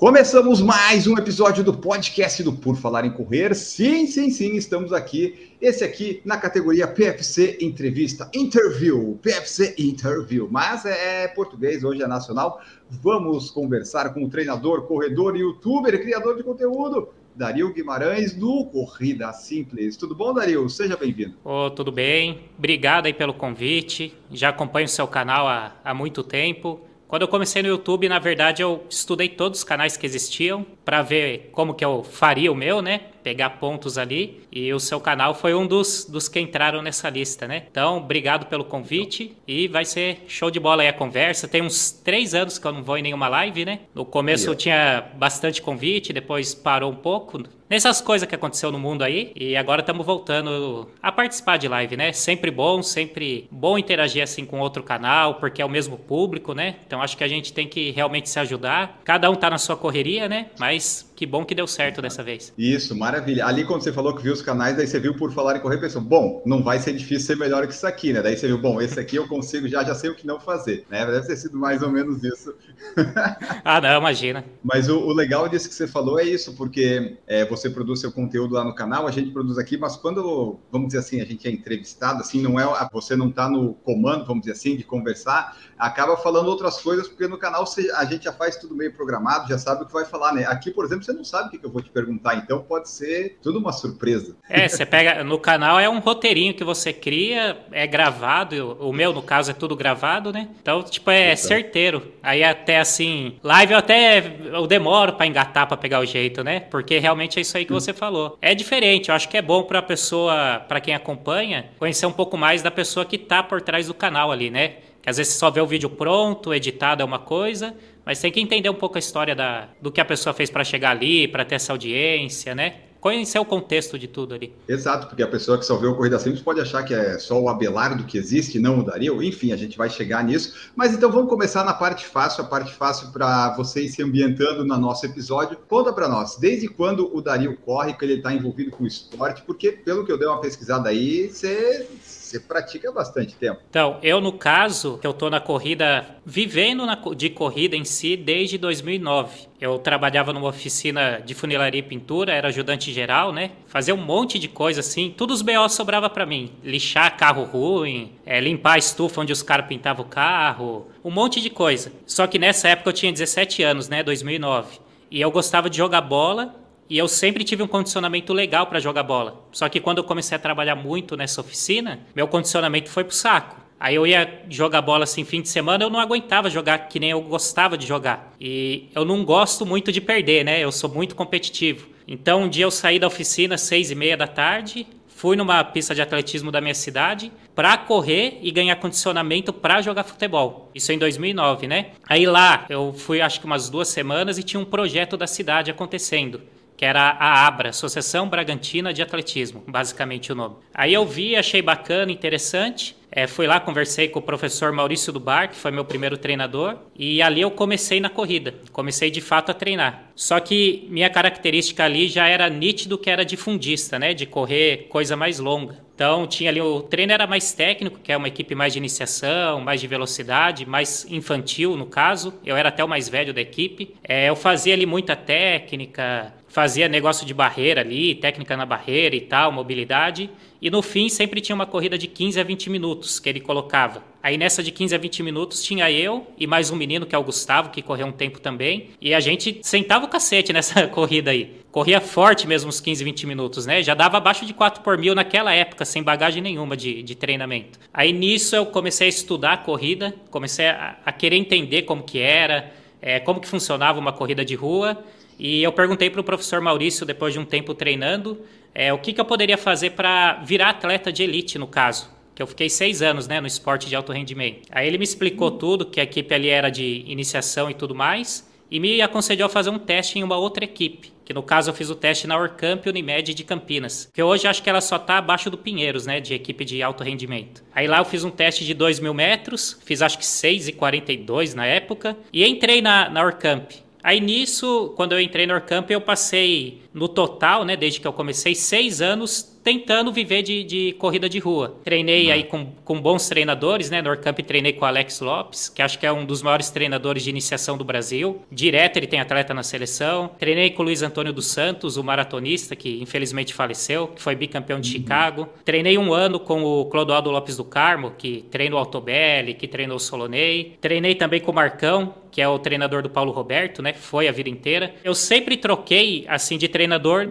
Começamos mais um episódio do podcast do Por Falar em Correr. Sim, sim, sim, estamos aqui. Esse aqui na categoria PFC Entrevista, Interview, PFC Interview. Mas é português, hoje é nacional. Vamos conversar com o treinador, corredor, youtuber, criador de conteúdo, Dario Guimarães, do Corrida Simples. Tudo bom, Dario? Seja bem-vindo. Oh, tudo bem. Obrigado aí pelo convite. Já acompanho o seu canal há, há muito tempo. Quando eu comecei no YouTube, na verdade, eu estudei todos os canais que existiam para ver como que eu faria o meu, né? Pegar pontos ali. E o seu canal foi um dos, dos que entraram nessa lista, né? Então, obrigado pelo convite e vai ser show de bola aí a conversa. Tem uns três anos que eu não vou em nenhuma live, né? No começo eu tinha bastante convite, depois parou um pouco. Nessas coisas que aconteceu no mundo aí, e agora estamos voltando a participar de live, né? Sempre bom, sempre bom interagir assim com outro canal, porque é o mesmo público, né? Então acho que a gente tem que realmente se ajudar. Cada um tá na sua correria, né? Mas que bom que deu certo dessa vez. Isso, maravilha. Ali quando você falou que viu os canais, daí você viu por falar em correr, pensou, bom, não vai ser difícil ser melhor que isso aqui, né? Daí você viu, bom, esse aqui eu consigo, já, já sei o que não fazer, né? Deve ter sido mais ou menos isso. ah, não, imagina. Mas o, o, legal disso que você falou é isso, porque é, você produz seu conteúdo lá no canal, a gente produz aqui, mas quando, vamos dizer assim, a gente é entrevistado, assim, não é, você não está no comando, vamos dizer assim, de conversar, acaba falando outras coisas, porque no canal a gente já faz tudo meio programado, já sabe o que vai falar, né? Aqui, por exemplo, você não sabe o que eu vou te perguntar, então pode ser tudo uma surpresa. É, você pega, no canal é um roteirinho que você cria, é gravado, o meu, no caso, é tudo gravado, né? Então, tipo, é então. certeiro. Aí até assim, live eu até eu demoro para engatar para pegar o jeito, né? Porque realmente é isso aí que você falou. É diferente, eu acho que é bom para a pessoa, para quem acompanha, conhecer um pouco mais da pessoa que tá por trás do canal ali, né? Que às vezes só vê o vídeo pronto, editado é uma coisa, mas tem que entender um pouco a história da, do que a pessoa fez para chegar ali, para ter essa audiência, né? Conhecer o contexto de tudo ali. Exato, porque a pessoa que só vê o Corrida Simples pode achar que é só o Abelardo que existe, não o Dario. Enfim, a gente vai chegar nisso. Mas então vamos começar na parte fácil, a parte fácil para vocês se ambientando no nosso episódio. Conta para nós, desde quando o Dario corre, que ele está envolvido com o esporte? Porque, pelo que eu dei uma pesquisada aí, você você pratica bastante tempo. Então, eu no caso, que eu tô na corrida, vivendo na, de corrida em si desde 2009. Eu trabalhava numa oficina de funilaria e pintura, era ajudante geral, né? Fazia um monte de coisa assim, tudo os BO sobrava para mim. Lixar carro ruim, é, limpar a estufa onde os caras pintavam o carro, um monte de coisa. Só que nessa época eu tinha 17 anos, né? 2009. E eu gostava de jogar bola e eu sempre tive um condicionamento legal para jogar bola. Só que quando eu comecei a trabalhar muito nessa oficina, meu condicionamento foi pro saco. Aí eu ia jogar bola assim fim de semana, eu não aguentava jogar que nem eu gostava de jogar. E eu não gosto muito de perder, né? Eu sou muito competitivo. Então um dia eu saí da oficina às seis e meia da tarde, fui numa pista de atletismo da minha cidade para correr e ganhar condicionamento para jogar futebol. Isso em 2009, né? Aí lá eu fui acho que umas duas semanas e tinha um projeto da cidade acontecendo que era a ABRA, Associação Bragantina de Atletismo, basicamente o nome. Aí eu vi, achei bacana, interessante. É, fui lá, conversei com o professor Maurício Dubar, que foi meu primeiro treinador, e ali eu comecei na corrida. Comecei de fato a treinar. Só que minha característica ali já era nítido que era de fundista, né? De correr coisa mais longa. Então tinha ali o treino era mais técnico, que é uma equipe mais de iniciação, mais de velocidade, mais infantil no caso. Eu era até o mais velho da equipe. É, eu fazia ali muita técnica, fazia negócio de barreira ali, técnica na barreira e tal, mobilidade. E no fim sempre tinha uma corrida de 15 a 20 minutos que ele colocava. Aí nessa de 15 a 20 minutos tinha eu e mais um menino que é o Gustavo, que correu um tempo também. E a gente sentava o cacete nessa corrida aí. Corria forte mesmo uns 15, 20 minutos, né? Já dava abaixo de 4 por mil naquela época, sem bagagem nenhuma de, de treinamento. Aí nisso eu comecei a estudar a corrida, comecei a, a querer entender como que era, é, como que funcionava uma corrida de rua. E eu perguntei para o professor Maurício, depois de um tempo treinando, é, o que, que eu poderia fazer para virar atleta de elite, no caso. Que eu fiquei seis anos né, no esporte de alto rendimento. Aí ele me explicou tudo, que a equipe ali era de iniciação e tudo mais. e me aconselhou a fazer um teste em uma outra equipe. Que no caso eu fiz o teste na Orcamp Unimed de Campinas. Que hoje acho que ela só tá abaixo do Pinheiros, né? De equipe de alto rendimento. Aí lá eu fiz um teste de 2 mil metros, fiz acho que 6,42 na época, e entrei na, na Orcamp. Aí nisso, quando eu entrei no Orcamp, eu passei no total, né, desde que eu comecei, seis anos tentando viver de, de corrida de rua. Treinei uhum. aí com, com bons treinadores, né? No Orcamp treinei com o Alex Lopes, que acho que é um dos maiores treinadores de iniciação do Brasil. Direto ele tem atleta na seleção. Treinei com o Luiz Antônio dos Santos, o maratonista, que infelizmente faleceu, que foi bicampeão de uhum. Chicago. Treinei um ano com o Clodoaldo Lopes do Carmo, que treina o Altobelli, que treinou o Solonei. Treinei também com o Marcão, que é o treinador do Paulo Roberto, né? Foi a vida inteira. Eu sempre troquei, assim, de treinador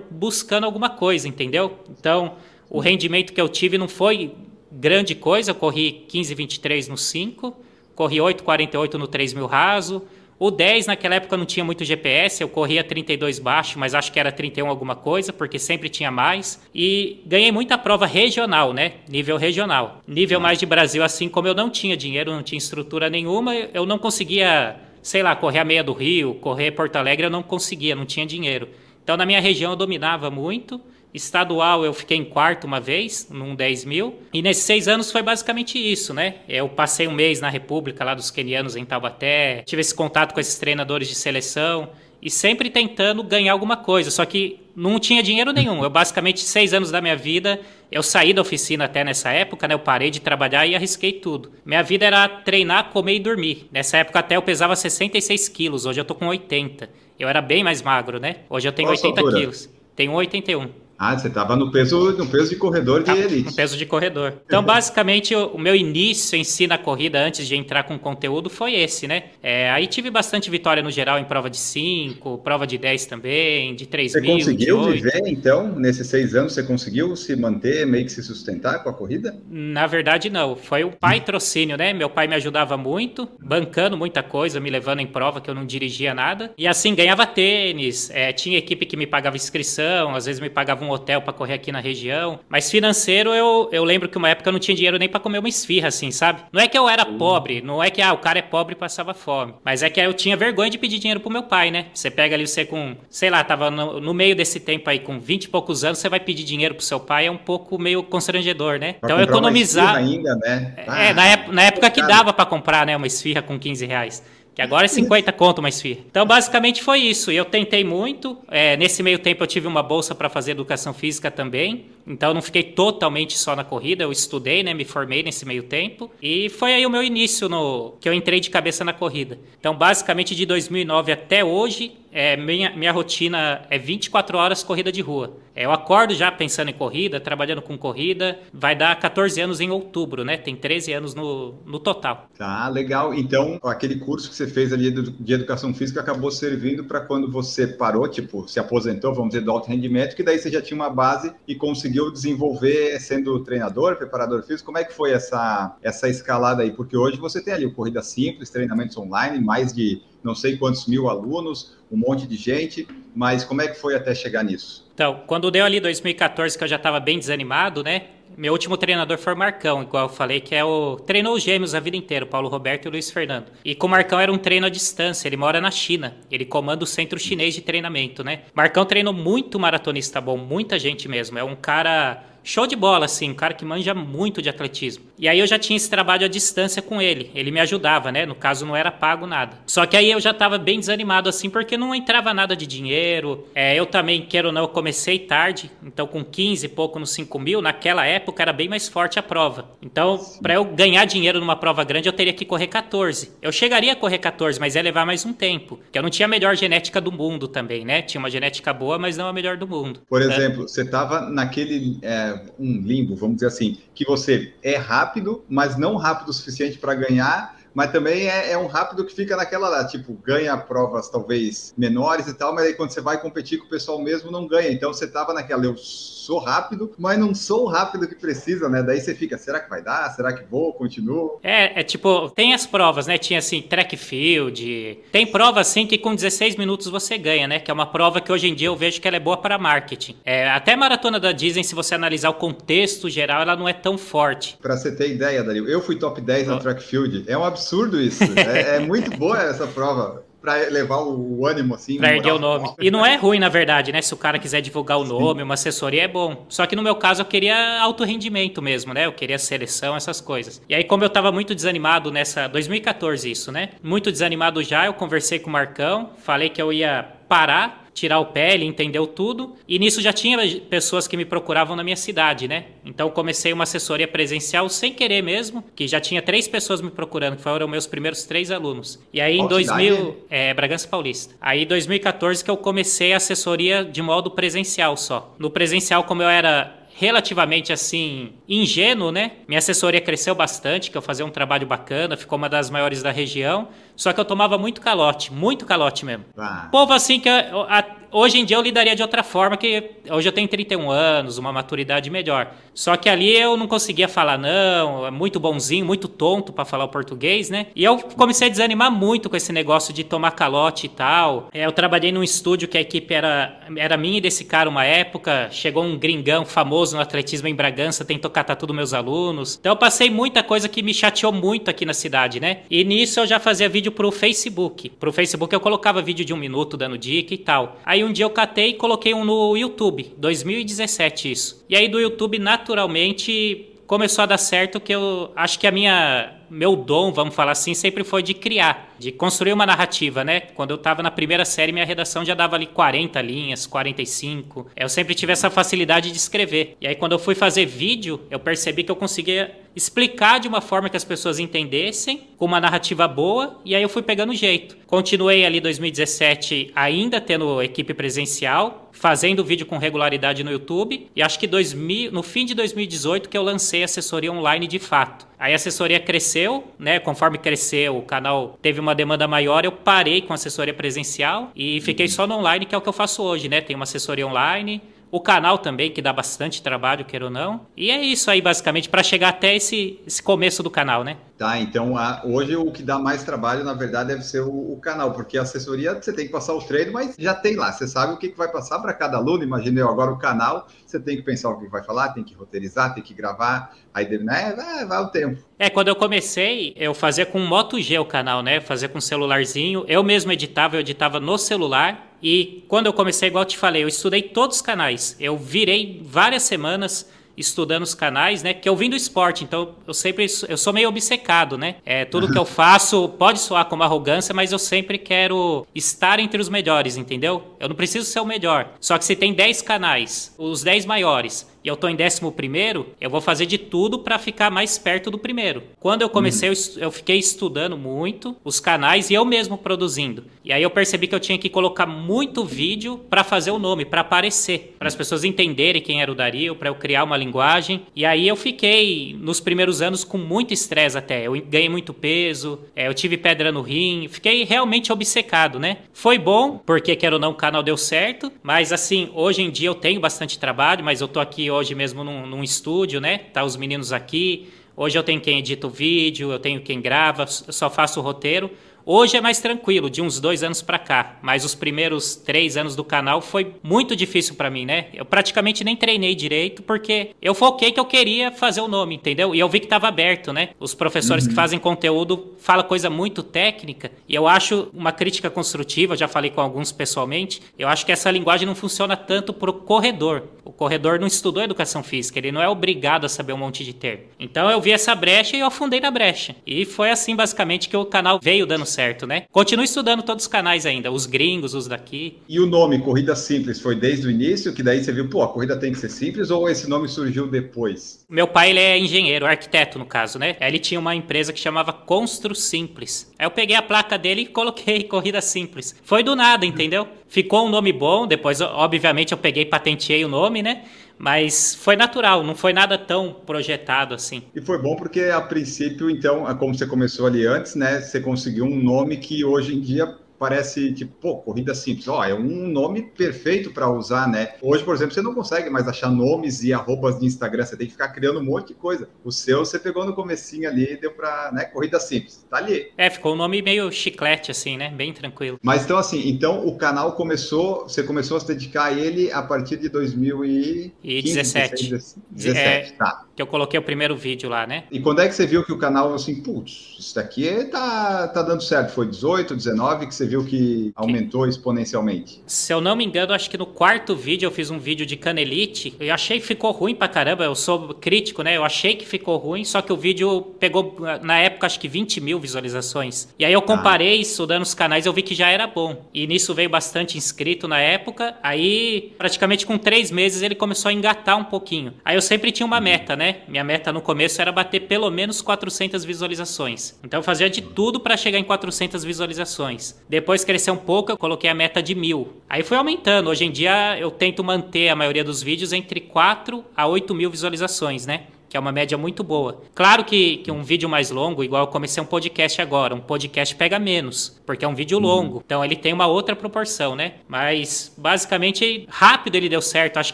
buscando alguma coisa, entendeu? Então, o rendimento que eu tive não foi grande coisa. Eu corri 15,23 no 5, corri 8,48 no 3 mil raso. O 10 naquela época não tinha muito GPS, eu corria 32 baixo, mas acho que era 31 alguma coisa, porque sempre tinha mais. E ganhei muita prova regional, né? Nível regional. Nível mais de Brasil, assim como eu não tinha dinheiro, não tinha estrutura nenhuma, eu não conseguia sei lá, correr a meia do Rio, correr Porto Alegre, eu não conseguia, não tinha dinheiro. Então, na minha região, eu dominava muito. Estadual, eu fiquei em quarto uma vez, num 10 mil. E nesses seis anos foi basicamente isso, né? Eu passei um mês na República, lá dos quenianos, em Taubaté. Tive esse contato com esses treinadores de seleção. E sempre tentando ganhar alguma coisa. Só que não tinha dinheiro nenhum. Eu, basicamente, seis anos da minha vida, eu saí da oficina até nessa época, né? Eu parei de trabalhar e arrisquei tudo. Minha vida era treinar, comer e dormir. Nessa época até eu pesava 66 quilos. Hoje eu tô com 80. Eu era bem mais magro, né? Hoje eu tenho Qual 80 altura? quilos. Tenho 81. Ah, você estava no peso, no peso de corredor de elite. No peso de corredor. Então, basicamente, o, o, meu início em si na corrida, antes de entrar com conteúdo, foi esse, né? É, aí tive bastante vitória no geral em prova de 5, prova de 10 também, de 3 você mil. Você conseguiu viver, então, nesses seis anos, você conseguiu se manter, meio que se sustentar com a corrida? Na verdade, não. Foi o patrocínio, né? Meu pai me ajudava muito, bancando muita coisa, me levando em prova que eu não dirigia nada. E assim, ganhava tênis, é, tinha equipe que me pagava inscrição, às vezes me pagava um um hotel para correr aqui na região. Mas financeiro, eu, eu lembro que uma época eu não tinha dinheiro nem para comer uma esfirra, assim, sabe? Não é que eu era uhum. pobre, não é que ah, o cara é pobre e passava fome. Mas é que eu tinha vergonha de pedir dinheiro pro meu pai, né? Você pega ali você com, sei lá, tava no, no meio desse tempo aí, com 20 e poucos anos, você vai pedir dinheiro pro seu pai, é um pouco meio constrangedor, né? Pra então economizar. ainda, né? Ah, é, na, época, na época que dava para comprar, né, uma esfirra com 15 reais. Que agora é 50 conto mais FIA. Então, basicamente foi isso. Eu tentei muito. É, nesse meio tempo, eu tive uma bolsa para fazer educação física também. Então, não fiquei totalmente só na corrida. Eu estudei, né? Me formei nesse meio tempo. E foi aí o meu início no que eu entrei de cabeça na corrida. Então, basicamente, de 2009 até hoje, é, minha, minha rotina é 24 horas corrida de rua. É, eu acordo já pensando em corrida, trabalhando com corrida. Vai dar 14 anos em outubro, né? Tem 13 anos no, no total. Tá, legal. Então, aquele curso que você fez ali de educação física acabou servindo para quando você parou, tipo, se aposentou, vamos dizer, do alto rendimento, que daí você já tinha uma base e conseguiu desenvolver sendo treinador, preparador físico. Como é que foi essa, essa escalada aí? Porque hoje você tem ali o Corrida Simples, treinamentos online, mais de não sei quantos mil alunos, um monte de gente, mas como é que foi até chegar nisso? Então, quando deu ali 2014, que eu já estava bem desanimado, né? Meu último treinador foi o Marcão, igual eu falei, que é o. Treinou os gêmeos a vida inteira, Paulo Roberto e o Luiz Fernando. E com o Marcão era um treino à distância, ele mora na China. Ele comanda o centro chinês de treinamento, né? Marcão treinou muito maratonista bom, muita gente mesmo. É um cara show de bola, assim, um cara que manja muito de atletismo. E aí eu já tinha esse trabalho à distância com ele. Ele me ajudava, né? No caso, não era pago nada. Só que aí eu já estava bem desanimado, assim, porque não entrava nada de dinheiro. É, eu também, quero ou não, eu comecei tarde. Então, com 15 e pouco nos 5 mil, naquela época era bem mais forte a prova. Então, para eu ganhar dinheiro numa prova grande, eu teria que correr 14. Eu chegaria a correr 14, mas ia levar mais um tempo. Porque eu não tinha a melhor genética do mundo também, né? Tinha uma genética boa, mas não a melhor do mundo. Por exemplo, você estava naquele é, um limbo, vamos dizer assim, que você é rápido mas não rápido o suficiente para ganhar, mas também é, é, um rápido que fica naquela lá, tipo, ganha provas talvez menores e tal, mas aí quando você vai competir com o pessoal mesmo, não ganha. Então você tava naquela, eu sou rápido, mas não sou o rápido que precisa, né? Daí você fica, será que vai dar? Será que vou? Continuo? É, é tipo, tem as provas, né? Tinha assim, track field, tem prova assim que com 16 minutos você ganha, né? Que é uma prova que hoje em dia eu vejo que ela é boa para marketing. É, até a maratona da Disney, se você analisar o contexto geral, ela não é tão forte. Para você ter ideia, Dario, eu fui top 10 oh. na track field. É um absurdo isso. é, é muito boa essa prova. para levar o ânimo assim. Pra erguer o nome. E não é ruim, na verdade, né? Se o cara quiser divulgar o nome, Sim. uma assessoria é bom. Só que no meu caso eu queria alto rendimento mesmo, né? Eu queria seleção, essas coisas. E aí, como eu tava muito desanimado nessa. 2014, isso, né? Muito desanimado já, eu conversei com o Marcão, falei que eu ia parar tirar o pé, ele entendeu tudo. E nisso já tinha pessoas que me procuravam na minha cidade, né? Então comecei uma assessoria presencial sem querer mesmo, que já tinha três pessoas me procurando, que foram meus primeiros três alunos. E aí em 2000, é Bragança Paulista. Aí em 2014 que eu comecei a assessoria de modo presencial só. No presencial, como eu era relativamente assim ingênuo, né? Minha assessoria cresceu bastante, que eu fazia um trabalho bacana, ficou uma das maiores da região. Só que eu tomava muito calote, muito calote mesmo. Ah. Povo assim que a, hoje em dia eu lidaria de outra forma, que hoje eu tenho 31 anos, uma maturidade melhor. Só que ali eu não conseguia falar não, é muito bonzinho, muito tonto para falar o português, né? E eu comecei a desanimar muito com esse negócio de tomar calote e tal. É, eu trabalhei num estúdio que a equipe era, era minha e desse cara uma época. Chegou um gringão famoso no atletismo em Bragança, tentou catar tudo meus alunos. Então eu passei muita coisa que me chateou muito aqui na cidade, né? E nisso eu já fazia vídeo pro Facebook. Pro Facebook eu colocava vídeo de um minuto dando dica e tal. Aí Aí um dia eu catei e coloquei um no YouTube, 2017 isso. E aí do YouTube, naturalmente, começou a dar certo que eu acho que a minha meu dom, vamos falar assim, sempre foi de criar, de construir uma narrativa, né? Quando eu estava na primeira série, minha redação já dava ali 40 linhas, 45. Eu sempre tive essa facilidade de escrever. E aí, quando eu fui fazer vídeo, eu percebi que eu conseguia explicar de uma forma que as pessoas entendessem, com uma narrativa boa, e aí eu fui pegando jeito. Continuei ali 2017 ainda tendo equipe presencial, fazendo vídeo com regularidade no YouTube, e acho que 2000, no fim de 2018 que eu lancei assessoria online de fato. Aí a assessoria cresceu, né? Conforme cresceu, o canal teve uma demanda maior, eu parei com assessoria presencial e fiquei só no online, que é o que eu faço hoje, né? Tem uma assessoria online, o canal também, que dá bastante trabalho, queira ou não. E é isso aí, basicamente, para chegar até esse, esse começo do canal, né? Tá, então a, hoje o que dá mais trabalho, na verdade, deve ser o, o, canal, porque a assessoria você tem que passar o treino, mas já tem lá, você sabe o que, que vai passar para cada aluno. Imagina eu agora o canal, você tem que pensar o que vai falar, tem que roteirizar, tem que gravar, aí né, vai, vai o tempo. É, quando eu comecei, eu fazia com Moto G o canal, né? Fazia com celularzinho. Eu mesmo editava, eu editava no celular. E quando eu comecei, igual eu te falei, eu estudei todos os canais. Eu virei várias semanas estudando os canais, né? Que eu vim do esporte, então eu sempre eu sou meio obcecado, né? É, tudo que eu faço pode soar como arrogância, mas eu sempre quero estar entre os melhores, entendeu? Eu não preciso ser o melhor. Só que se tem 10 canais, os 10 maiores, e eu estou em décimo primeiro, eu vou fazer de tudo para ficar mais perto do primeiro. Quando eu comecei, uhum. eu, eu, fiquei estudando muito os canais e eu mesmo produzindo. E aí eu percebi que eu tinha que colocar muito vídeo para fazer o nome, para aparecer, para as pessoas entenderem quem era o Dario, para eu criar uma linguagem. E aí eu fiquei nos primeiros anos com muito estresse até. Eu ganhei muito peso, é, eu tive pedra no rim, fiquei realmente obcecado, né? Foi bom, porque quero ou não o canal deu certo, mas assim, hoje em dia eu tenho bastante trabalho, mas eu tô aqui hoje mesmo num, num estúdio, né? Tá os meninos aqui. Hoje eu tenho quem edita o vídeo, eu tenho quem grava, só faço o roteiro. Hoje é mais tranquilo, de uns dois anos para cá. Mas os primeiros três anos do canal foi muito difícil para mim, né? Eu praticamente nem treinei direito porque eu foquei que eu queria fazer o nome, entendeu? E eu vi que estava aberto, né? Os professores uhum. que fazem conteúdo falam coisa muito técnica e eu acho uma crítica construtiva. Já falei com alguns pessoalmente. Eu acho que essa linguagem não funciona tanto pro corredor. O corredor não estudou educação física, ele não é obrigado a saber um monte de termo. Então eu vi essa brecha e eu afundei na brecha. E foi assim basicamente que o canal veio dando certo certo, né? Continuo estudando todos os canais ainda, os gringos, os daqui. E o nome Corrida Simples foi desde o início, que daí você viu, pô, a corrida tem que ser simples, ou esse nome surgiu depois? Meu pai, ele é engenheiro, arquiteto no caso, né? Ele tinha uma empresa que chamava Constru Simples. Aí eu peguei a placa dele e coloquei Corrida Simples. Foi do nada, entendeu? Ficou um nome bom, depois, obviamente, eu peguei e patenteei o nome, né? Mas foi natural, não foi nada tão projetado assim. E foi bom porque, a princípio, então, como você começou ali antes, né? Você conseguiu um nome que hoje em dia parece tipo, pô, corrida simples. Ó, é um nome perfeito para usar, né? Hoje, por exemplo, você não consegue mais achar nomes e arrobas de Instagram, você tem que ficar criando um monte de coisa. O seu você pegou no comecinho ali e deu para, né, corrida simples. Tá ali. É, ficou um nome meio chiclete assim, né? Bem tranquilo. Mas então assim, então o canal começou, você começou a se dedicar a ele a partir de 2017. 2017. 17, é, tá. Que eu coloquei o primeiro vídeo lá, né? E quando é que você viu que o canal, assim, putz, isso daqui tá, tá dando certo? Foi 18, 19 que você viu que aumentou exponencialmente? Se eu não me engano, acho que no quarto vídeo eu fiz um vídeo de canelite. Eu achei que ficou ruim pra caramba. Eu sou crítico, né? Eu achei que ficou ruim, só que o vídeo pegou, na época, acho que 20 mil visualizações. E aí eu comparei, ah. estudando os canais, eu vi que já era bom. E nisso veio bastante inscrito na época. Aí, praticamente com três meses, ele começou a engatar um pouquinho. Aí eu sempre tinha uma meta, né? Minha meta no começo era bater pelo menos 400 visualizações. Então eu fazia de tudo para chegar em 400 visualizações. Depois cresceu um pouco, eu coloquei a meta de mil. Aí foi aumentando. Hoje em dia eu tento manter a maioria dos vídeos entre 4 a 8 mil visualizações, né? Que é uma média muito boa. Claro que, que um vídeo mais longo, igual eu comecei um podcast agora, um podcast pega menos, porque é um vídeo uhum. longo. Então ele tem uma outra proporção, né? Mas basicamente rápido ele deu certo. Acho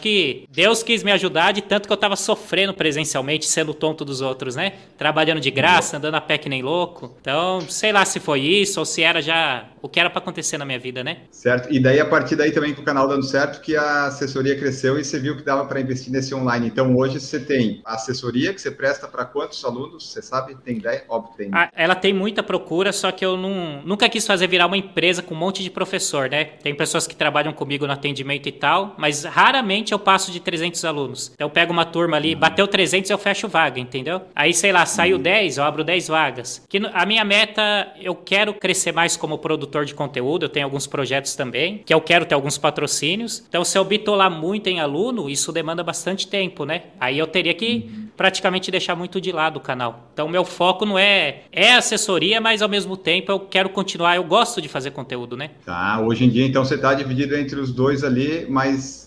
que Deus quis me ajudar de tanto que eu tava sofrendo presencialmente, sendo tonto dos outros, né? Trabalhando de graça, andando a pé que nem louco. Então, sei lá se foi isso ou se era já o que era para acontecer na minha vida, né? Certo. E daí a partir daí também com o canal dando certo que a assessoria cresceu e você viu que dava para investir nesse online. Então hoje você tem a assessoria que você presta para quantos alunos? Você sabe? Tem ideia? Óbvio que tem. Ah, ela tem muita procura, só que eu não, nunca quis fazer virar uma empresa com um monte de professor, né? Tem pessoas que trabalham comigo no atendimento e tal, mas raramente eu passo de 300 alunos. Então eu pego uma turma ali, uhum. bateu 300 eu fecho vaga, entendeu? Aí, sei lá, saiu uhum. 10, eu abro 10 vagas. Que a minha meta, eu quero crescer mais como produtor de conteúdo, eu tenho alguns projetos também, que eu quero ter alguns patrocínios. Então se eu bitolar muito em aluno, isso demanda bastante tempo, né? Aí eu teria que praticamente deixar muito de lado o canal. Então, meu foco não é é assessoria, mas ao mesmo tempo eu quero continuar, eu gosto de fazer conteúdo, né? Tá, hoje em dia então você está dividido entre os dois ali, mas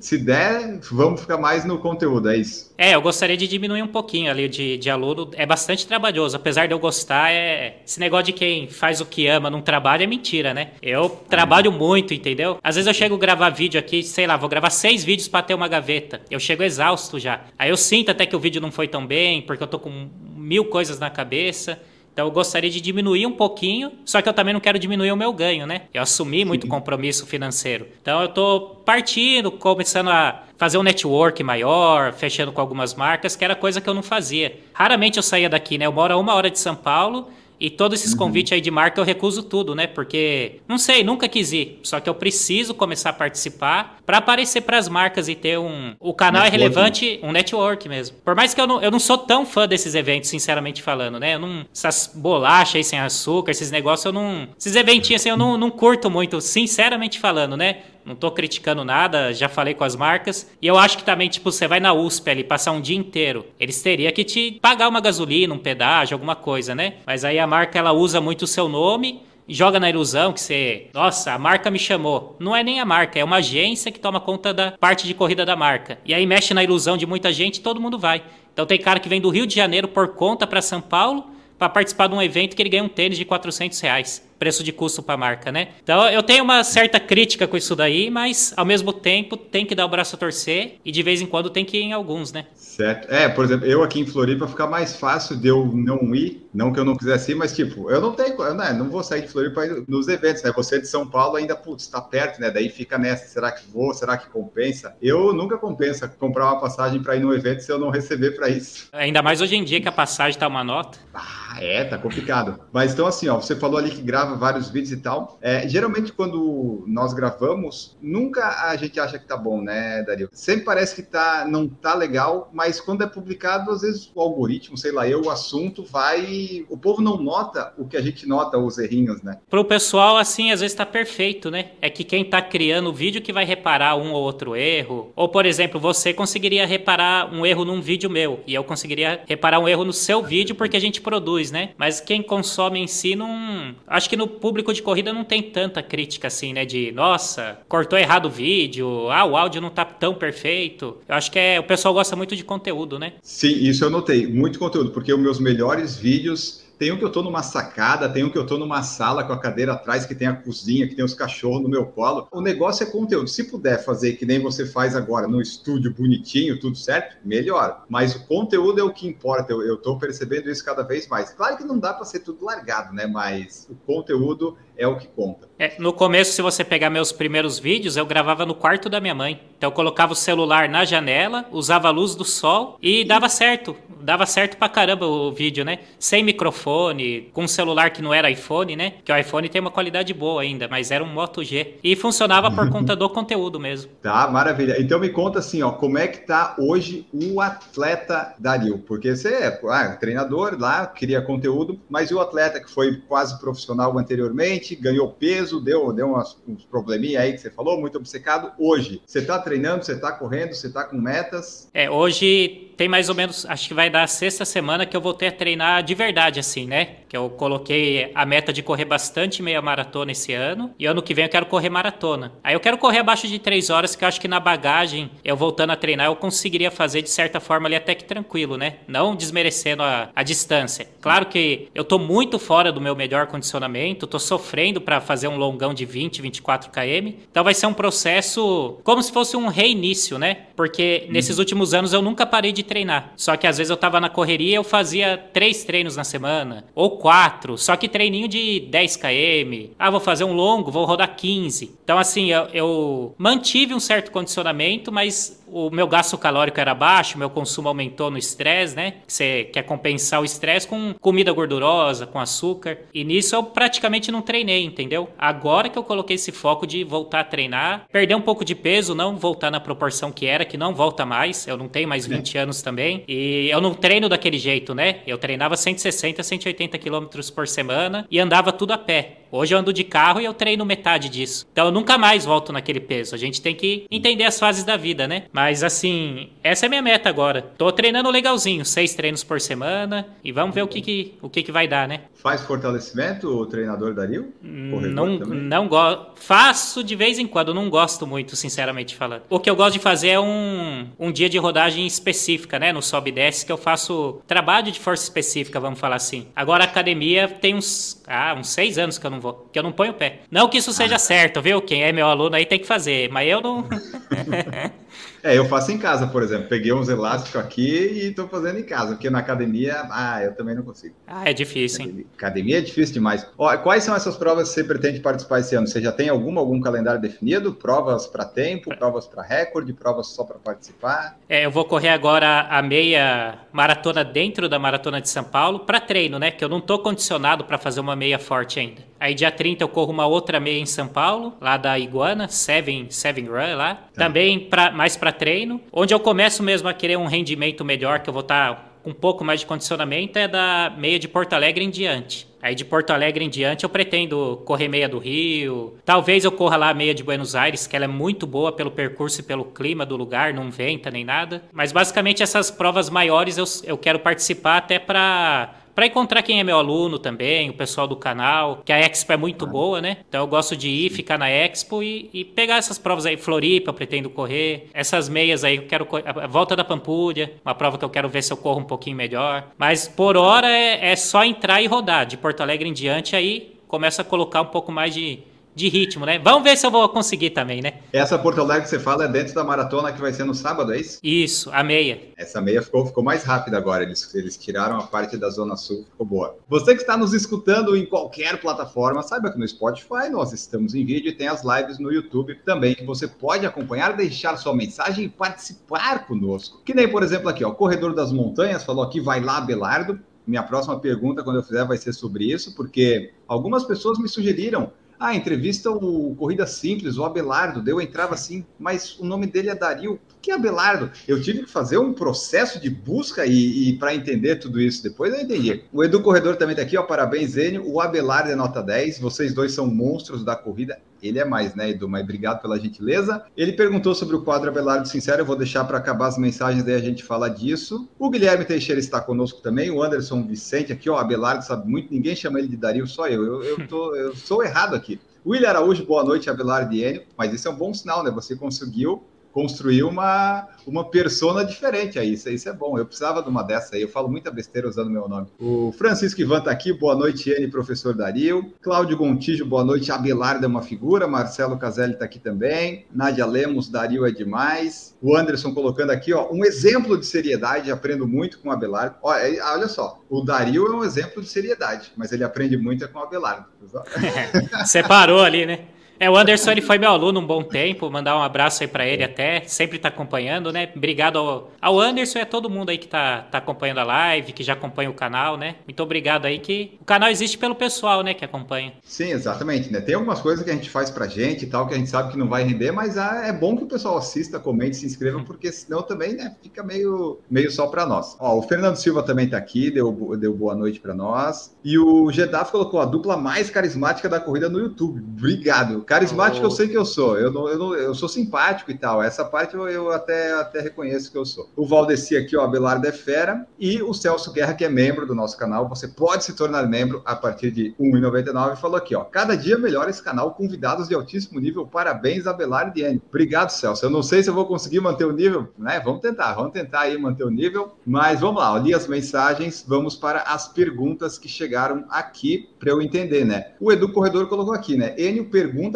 se der, vamos ficar mais no conteúdo, é isso? É, eu gostaria de diminuir um pouquinho ali de, de aluno. É bastante trabalhoso, apesar de eu gostar, é esse negócio de quem faz o que ama não trabalha é mentira, né? Eu trabalho muito, entendeu? Às vezes eu chego a gravar vídeo aqui, sei lá, vou gravar seis vídeos para ter uma gaveta. Eu chego exausto já. Aí eu sinto até que o vídeo não foi tão bem, porque eu tô com mil coisas na cabeça. Então eu gostaria de diminuir um pouquinho, só que eu também não quero diminuir o meu ganho, né? Eu assumi muito compromisso financeiro. Então eu tô partindo, começando a fazer um network maior, fechando com algumas marcas, que era coisa que eu não fazia. Raramente eu saía daqui, né? Eu moro a uma hora de São Paulo e todos esses uhum. convites aí de marca eu recuso tudo, né? Porque, não sei, nunca quis ir. Só que eu preciso começar a participar para aparecer para as marcas e ter um. O canal network. é relevante, um network mesmo. Por mais que eu não, eu não sou tão fã desses eventos, sinceramente falando, né? Eu não. Essas bolachas aí sem açúcar, esses negócios, eu não. Esses eventinhos assim, eu não, não curto muito, sinceramente falando, né? Não tô criticando nada, já falei com as marcas. E eu acho que também, tipo, você vai na USP ali, passar um dia inteiro. Eles teriam que te pagar uma gasolina, um pedágio, alguma coisa, né? Mas aí a marca, ela usa muito o seu nome joga na ilusão que você, nossa, a marca me chamou. Não é nem a marca, é uma agência que toma conta da parte de corrida da marca. E aí mexe na ilusão de muita gente todo mundo vai. Então tem cara que vem do Rio de Janeiro por conta para São Paulo para participar de um evento que ele ganha um tênis de 400 reais preço de custo para a marca, né? Então eu tenho uma certa crítica com isso daí, mas ao mesmo tempo tem que dar o braço a torcer e de vez em quando tem que ir em alguns, né? Certo. É, por exemplo, eu aqui em Floripa fica mais fácil de eu não ir, não que eu não quisesse ir, mas tipo, eu não tenho, eu não, não vou sair de Floripa nos eventos, né? Você de São Paulo ainda, putz, está perto, né? Daí fica nessa, será que vou, será que compensa? Eu nunca compensa comprar uma passagem para ir no evento se eu não receber para isso. Ainda mais hoje em dia que a passagem tá uma nota. Ah, é, tá complicado. Mas então assim, ó, você falou ali que grava grava vários vídeos e tal. É, geralmente, quando nós gravamos, nunca a gente acha que tá bom, né, Dario? Sempre parece que tá, não tá legal, mas quando é publicado, às vezes o algoritmo, sei lá, eu, o assunto vai. O povo não nota o que a gente nota, os errinhos, né? Pro pessoal, assim, às vezes tá perfeito, né? É que quem tá criando o vídeo que vai reparar um ou outro erro. Ou, por exemplo, você conseguiria reparar um erro num vídeo meu e eu conseguiria reparar um erro no seu vídeo porque a gente produz, né? Mas quem consome em si não. Acho que que no público de corrida não tem tanta crítica assim, né? De, nossa, cortou errado o vídeo, ah, o áudio não tá tão perfeito. Eu acho que é, o pessoal gosta muito de conteúdo, né? Sim, isso eu notei. Muito conteúdo, porque os meus melhores vídeos tem um que eu tô numa sacada, tem um que eu tô numa sala com a cadeira atrás, que tem a cozinha, que tem os cachorros no meu colo. O negócio é conteúdo. Se puder fazer que nem você faz agora no estúdio bonitinho, tudo certo, melhor. Mas o conteúdo é o que importa. Eu, tô percebendo isso cada vez mais. Claro que não dá para ser tudo largado, né? Mas o conteúdo é o que conta. É, no começo, se você pegar meus primeiros vídeos, eu gravava no quarto da minha mãe. Então eu colocava o celular na janela, usava a luz do sol e dava certo. Dava certo pra caramba o vídeo, né? Sem microfone, com um celular que não era iPhone, né? Que o iPhone tem uma qualidade boa ainda, mas era um Moto G. E funcionava por conta do conteúdo mesmo. Tá, maravilha. Então me conta assim, ó, como é que tá hoje o atleta Dario? Porque você é ah, treinador lá, cria conteúdo, mas e o atleta que foi quase profissional anteriormente, ganhou peso, deu, deu umas, uns probleminha aí que você falou, muito obcecado. Hoje, você tá treinando, você tá correndo, você tá com metas? É, hoje tem mais ou menos, acho que vai dar a sexta semana que eu voltei a treinar de verdade, assim, né? Que eu coloquei a meta de correr bastante meia maratona esse ano. E ano que vem eu quero correr maratona. Aí eu quero correr abaixo de três horas, que eu acho que na bagagem, eu voltando a treinar, eu conseguiria fazer de certa forma ali até que tranquilo, né? Não desmerecendo a, a distância. Claro que eu tô muito fora do meu melhor condicionamento, tô sofrendo para fazer um longão de 20, 24 km. Então vai ser um processo como se fosse um reinício, né? Porque nesses últimos anos eu nunca parei de treinar. Só que às vezes eu tava na correria eu fazia três treinos na semana, ou quatro, só que treininho de 10 km. Ah, vou fazer um longo, vou rodar 15. Então, assim, eu, eu mantive um certo condicionamento, mas o meu gasto calórico era baixo, meu consumo aumentou no estresse, né? Você quer compensar o estresse com comida gordurosa, com açúcar. E nisso eu praticamente não treinei, entendeu? Agora que eu coloquei esse foco de voltar a treinar, perder um pouco de peso, não voltar na proporção que era, que não volta mais. Eu não tenho mais 20 é. anos também. E eu não treino daquele jeito, né? Eu treinava 160, 180 quilômetros por semana e andava tudo a pé. Hoje eu ando de carro e eu treino metade disso. Então eu nunca mais volto naquele peso. A gente tem que entender as fases da vida, né? Mas assim, essa é minha meta agora. Tô treinando legalzinho, seis treinos por semana e vamos ver o que, que o que, que vai dar, né? Faz fortalecimento o treinador Dario? não, não gosto. Faço de vez em quando, não gosto muito, sinceramente falando. O que eu gosto de fazer é um, um dia de rodagem específica, né? No sobe e desce, que eu faço trabalho de força específica, vamos falar assim. Agora a academia tem uns, ah, uns seis anos que eu não vou, que eu não ponho o pé. Não que isso seja ah. certo, viu? Quem é meu aluno aí tem que fazer, mas eu não. É, eu faço em casa, por exemplo. Peguei uns elásticos aqui e estou fazendo em casa, porque na academia, ah, eu também não consigo. Ah, é difícil, hein? Academia é difícil demais. Ó, quais são essas provas que você pretende participar esse ano? Você já tem alguma, algum calendário definido? Provas para tempo, provas para recorde, provas só para participar? É, eu vou correr agora a meia maratona dentro da maratona de São Paulo para treino, né? Que eu não estou condicionado para fazer uma meia forte ainda. Aí dia 30 eu corro uma outra meia em São Paulo, lá da Iguana, Seven, Seven Run lá. Tá. Também pra, mais para treino. Onde eu começo mesmo a querer um rendimento melhor, que eu vou estar tá com um pouco mais de condicionamento, é da meia de Porto Alegre em diante. Aí de Porto Alegre em diante eu pretendo correr meia do Rio. Talvez eu corra lá a meia de Buenos Aires, que ela é muito boa pelo percurso e pelo clima do lugar, não venta nem nada. Mas basicamente essas provas maiores eu, eu quero participar até para para encontrar quem é meu aluno também, o pessoal do canal, que a Expo é muito ah. boa, né? Então eu gosto de ir, ficar na Expo e, e, pegar essas provas aí. Floripa, eu pretendo correr. Essas meias aí, eu quero a volta da Pampulha, uma prova que eu quero ver se eu corro um pouquinho melhor. Mas por hora é, é só entrar e rodar. De Porto Alegre em diante, aí começa a colocar um pouco mais de de ritmo, né? Vamos ver se eu vou conseguir também, né? Essa Porto Alegre que você fala é dentro da maratona que vai ser no sábado, é isso? Isso, a meia. Essa meia ficou, ficou mais rápida agora, eles, eles tiraram a parte da Zona Sul, ficou boa. Você que está nos escutando em qualquer plataforma, saiba que no Spotify nós estamos em vídeo e tem as lives no YouTube também, que você pode acompanhar, deixar sua mensagem e participar conosco. Que nem, por exemplo, aqui, ó, Corredor das Montanhas falou aqui, vai lá, Belardo. Minha próxima pergunta, quando eu fizer, vai ser sobre isso, porque algumas pessoas me sugeriram ah, entrevista o Corrida Simples, o Abelardo. Deu, entrava assim, mas o nome dele é Dario. Que é Abelardo? Eu tive que fazer um processo de busca e, e para entender tudo isso. Depois eu entendi. O Edu Corredor também está aqui, ó. Parabéns, Enio. O Abelardo é nota 10. Vocês dois são monstros da corrida. Ele é mais, né, Edu? Mas obrigado pela gentileza. Ele perguntou sobre o quadro Abelardo Sincero. Eu vou deixar para acabar as mensagens, daí a gente fala disso. O Guilherme Teixeira está conosco também. O Anderson Vicente aqui, ó. Abelardo sabe muito. Ninguém chama ele de Dario, só eu. Eu, eu, tô, eu sou errado aqui. William Araújo, boa noite, Abelardo e Enio. Mas isso é um bom sinal, né? Você conseguiu construiu uma, uma persona diferente aí. Isso, isso é bom. Eu precisava de uma dessa aí. Eu falo muita besteira usando meu nome. O Francisco Ivan tá aqui. Boa noite, N, professor Dario. Cláudio Gontijo, boa noite. Abelardo é uma figura. Marcelo Caselli tá aqui também. Nádia Lemos, Dario é demais. O Anderson colocando aqui, ó, um exemplo de seriedade. Aprendo muito com o Abelardo. Olha, olha só, o Dario é um exemplo de seriedade, mas ele aprende muito é com o Abelardo. Separou ali, né? É, o Anderson ele foi meu aluno um bom tempo, mandar um abraço aí para ele até, sempre tá acompanhando, né? Obrigado ao, ao Anderson e a todo mundo aí que tá, tá acompanhando a live, que já acompanha o canal, né? Muito obrigado aí que o canal existe pelo pessoal, né, que acompanha. Sim, exatamente, né? Tem algumas coisas que a gente faz pra gente e tal, que a gente sabe que não vai render, mas ah, é bom que o pessoal assista, comente, se inscreva, porque senão também, né, fica meio, meio só para nós. Ó, o Fernando Silva também tá aqui, deu, deu boa noite para nós. E o Gedaf colocou a dupla mais carismática da corrida no YouTube. Obrigado. Carismático oh. eu sei que eu sou. Eu, não, eu, não, eu sou simpático e tal. Essa parte eu, eu, até, até reconheço que eu sou. O Valdeci aqui, ó, Abelardo é fera. E o Celso Guerra, que é membro do nosso canal. Você pode se tornar membro a partir de R$ 1,99. Falou aqui, ó. Cada dia melhora esse canal. Convidados de altíssimo nível. Parabéns, Abelardo e N. Obrigado, Celso. Eu não sei se eu vou conseguir manter o nível, né? Vamos tentar, vamos tentar aí manter o nível. Mas vamos lá, li as mensagens. Vamos para as perguntas que chegaram aqui para eu entender, né? O Edu Corredor colocou aqui, né? Enio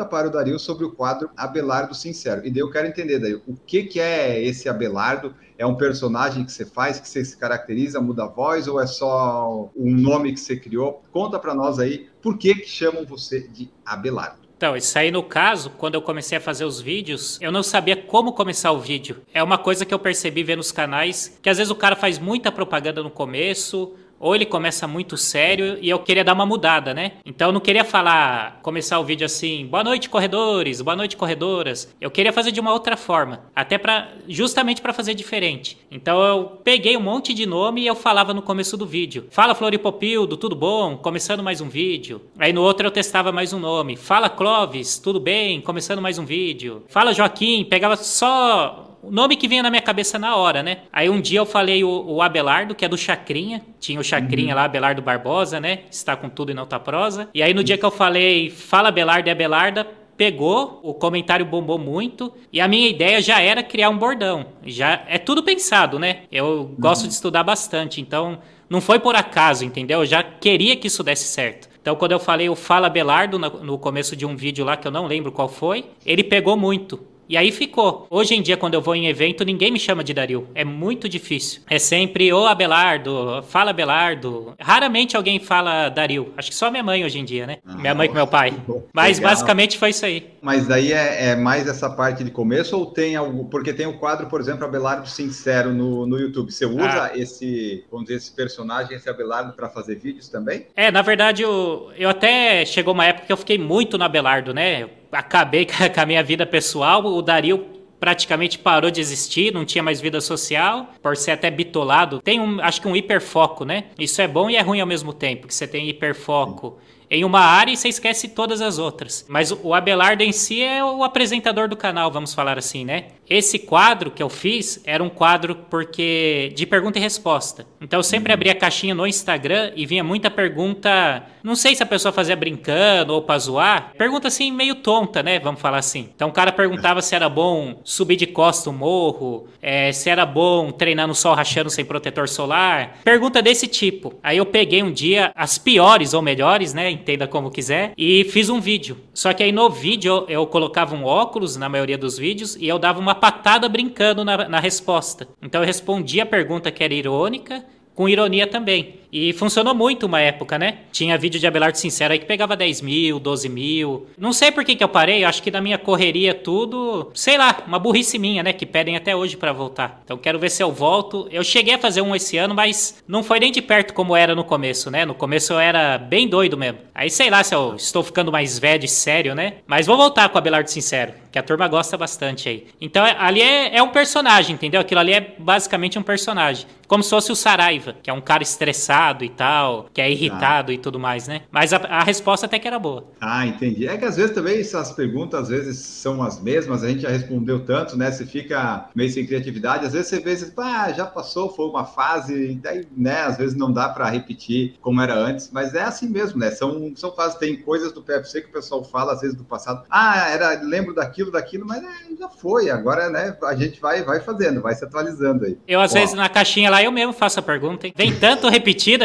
pergunta para o Dario sobre o quadro Abelardo Sincero. E daí eu quero entender, Dario, o que, que é esse Abelardo? É um personagem que você faz, que você se caracteriza, muda a voz, ou é só um nome que você criou? Conta para nós aí por que, que chamam você de Abelardo. Então, isso aí no caso, quando eu comecei a fazer os vídeos, eu não sabia como começar o vídeo. É uma coisa que eu percebi vendo os canais, que às vezes o cara faz muita propaganda no começo, ou ele começa muito sério e eu queria dar uma mudada, né? Então eu não queria falar, começar o vídeo assim, boa noite corredores, boa noite corredoras. Eu queria fazer de uma outra forma, até para justamente para fazer diferente. Então eu peguei um monte de nome e eu falava no começo do vídeo. Fala Floripopildo, tudo bom? Começando mais um vídeo. Aí no outro eu testava mais um nome. Fala Clovis, tudo bem? Começando mais um vídeo. Fala Joaquim, pegava só o nome que vinha na minha cabeça na hora, né? Aí um dia eu falei o, o Abelardo, que é do Chacrinha. Tinha o Chacrinha uhum. lá, Abelardo Barbosa, né? Está com tudo e não tá prosa. E aí no dia que eu falei, fala Abelardo e Abelarda, pegou, o comentário bombou muito e a minha ideia já era criar um bordão. Já é tudo pensado, né? Eu gosto uhum. de estudar bastante, então não foi por acaso, entendeu? Eu já queria que isso desse certo. Então, quando eu falei o Fala Belardo no começo de um vídeo lá que eu não lembro qual foi, ele pegou muito. E aí ficou. Hoje em dia, quando eu vou em evento, ninguém me chama de Dario. É muito difícil. É sempre ô Abelardo, fala Abelardo. Raramente alguém fala Dario. Acho que só minha mãe hoje em dia, né? Ah, minha mãe com meu pai. Mas Legal. basicamente foi isso aí. Mas daí é, é, mais essa parte de começo ou tem algo. Porque tem o quadro, por exemplo, Abelardo Sincero no, no YouTube. Você usa ah. esse, vamos dizer, esse personagem, esse Abelardo, para fazer vídeos também? É, na verdade, eu, eu até chegou uma época que eu fiquei muito no Abelardo, né? Acabei com a minha vida pessoal. O Dario praticamente parou de existir, não tinha mais vida social, por ser até bitolado. Tem um, acho que um hiperfoco, né? Isso é bom e é ruim ao mesmo tempo, que você tem hiperfoco em uma área e você esquece todas as outras. Mas o Abelardo em si é o apresentador do canal, vamos falar assim, né? Esse quadro que eu fiz era um quadro porque de pergunta e resposta. Então eu sempre abria a caixinha no Instagram e vinha muita pergunta, não sei se a pessoa fazia brincando ou pra zoar, pergunta assim meio tonta, né? Vamos falar assim. Então o cara perguntava se era bom subir de costa o morro, é, se era bom treinar no sol rachando sem protetor solar. Pergunta desse tipo. Aí eu peguei um dia as piores ou melhores, né? Entenda como quiser, e fiz um vídeo. Só que aí no vídeo eu, colocava um óculos na maioria dos vídeos e eu dava uma patada brincando na, na resposta. Então eu respondia a pergunta que era irônica, com ironia também. E funcionou muito uma época, né? Tinha vídeo de Abelardo Sincero aí que pegava 10 mil, 12 mil. Não sei por que, que eu parei, acho que da minha correria tudo, sei lá, uma burrice minha, né? Que pedem até hoje para voltar. Então quero ver se eu volto. Eu cheguei a fazer um esse ano, mas não foi nem de perto como era no começo, né? No começo eu era bem doido mesmo. Aí sei lá se eu estou ficando mais velho e sério, né? Mas vou voltar com Abelardo Sincero, que a turma gosta bastante aí. Então é, ali é, é um personagem, entendeu? Aquilo ali é basicamente um personagem. Como se fosse o Saraiva, que é um cara estressado estressado e tal, que é irritado ah. e tudo mais, né? Mas a, a, resposta até que era boa. Ah, entendi. É que às vezes também essas perguntas às vezes são as mesmas, a gente já respondeu tanto, né? Você fica meio sem criatividade, às vezes você vê, você, ah, já passou, foi uma fase, daí, né? Às vezes não dá para repetir como era antes, mas é assim mesmo, né? São, são fases, tem coisas do PFC que o pessoal fala às vezes do passado, ah, era, lembro daquilo, daquilo, mas é, já foi, agora, né? A gente vai, vai fazendo, vai se atualizando aí. Eu às vezes na caixinha lá eu mesmo faço a pergunta, hein? Vem tanto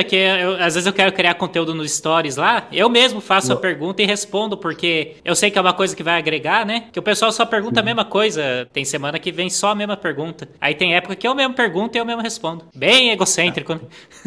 que eu, às vezes eu quero criar conteúdo nos stories lá, eu mesmo faço a pergunta e respondo, porque eu sei que é uma coisa que vai agregar, né? Que o pessoal só pergunta a mesma coisa. Tem semana que vem só a mesma pergunta. Aí tem época que eu mesmo pergunto e eu mesmo respondo. Bem egocêntrico, né?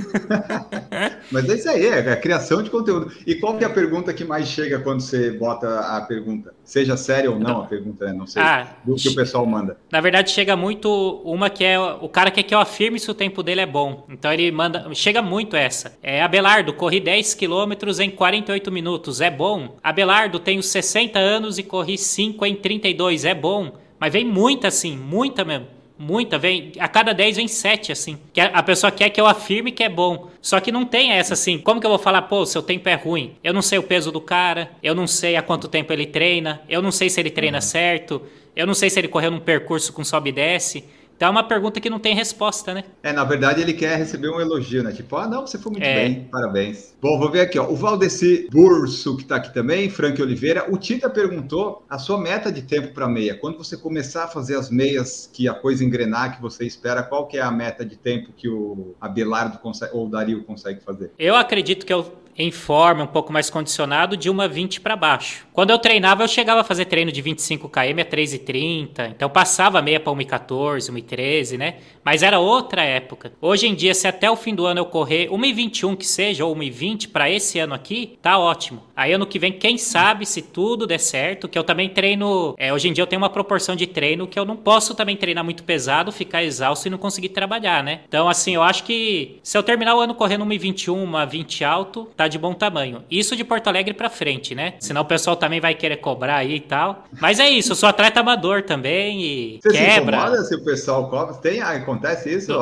Mas é isso aí, é a criação de conteúdo. E qual que é a pergunta que mais chega quando você bota a pergunta? Seja séria ou não a pergunta, né? Não sei. Ah, do que o pessoal manda. Na verdade, chega muito uma que é o cara quer que eu afirme se o tempo dele é bom. Então ele manda. Chega muito essa. É Abelardo, corri 10 quilômetros em 48 minutos. É bom. Abelardo, tenho 60 anos e corri 5 em 32. É bom. Mas vem muita assim, muita mesmo. Muita, vem. A cada 10 vem 7, assim. Que a pessoa quer que eu afirme que é bom. Só que não tem essa assim. Como que eu vou falar, pô, seu tempo é ruim? Eu não sei o peso do cara, eu não sei há quanto tempo ele treina, eu não sei se ele treina uhum. certo, eu não sei se ele correu num percurso com sobe e desce. Então é uma pergunta que não tem resposta, né? É, na verdade ele quer receber um elogio, né? Tipo, ah, não, você foi muito é. bem, parabéns. Bom, vou ver aqui, ó. O Valdeci Burso, que tá aqui também, Frank Oliveira. O Tita perguntou a sua meta de tempo para meia. Quando você começar a fazer as meias, que a coisa engrenar, que você espera, qual que é a meta de tempo que o Abelardo consegue, ou o Dario consegue fazer? Eu acredito que eu em forma, um pouco mais condicionado, de uma 20 para baixo. Quando eu treinava, eu chegava a fazer treino de 25 km a 3,30, então passava meia para 1,14, 1,13, né? Mas era outra época. Hoje em dia, se até o fim do ano eu correr 1,21 que seja, ou 1,20 para esse ano aqui, tá ótimo. Aí ano que vem, quem sabe, se tudo der certo, que eu também treino. É, hoje em dia eu tenho uma proporção de treino que eu não posso também treinar muito pesado, ficar exausto e não conseguir trabalhar, né? Então, assim, eu acho que se eu terminar o ano correndo 1,21, uma 20 alto, tá de bom tamanho. Isso de Porto Alegre para frente, né? Senão o pessoal também vai querer cobrar aí e tal. Mas é isso, eu sou atleta amador também e Você quebra. Se incomoda se o pessoal cobra? Tem, acontece isso?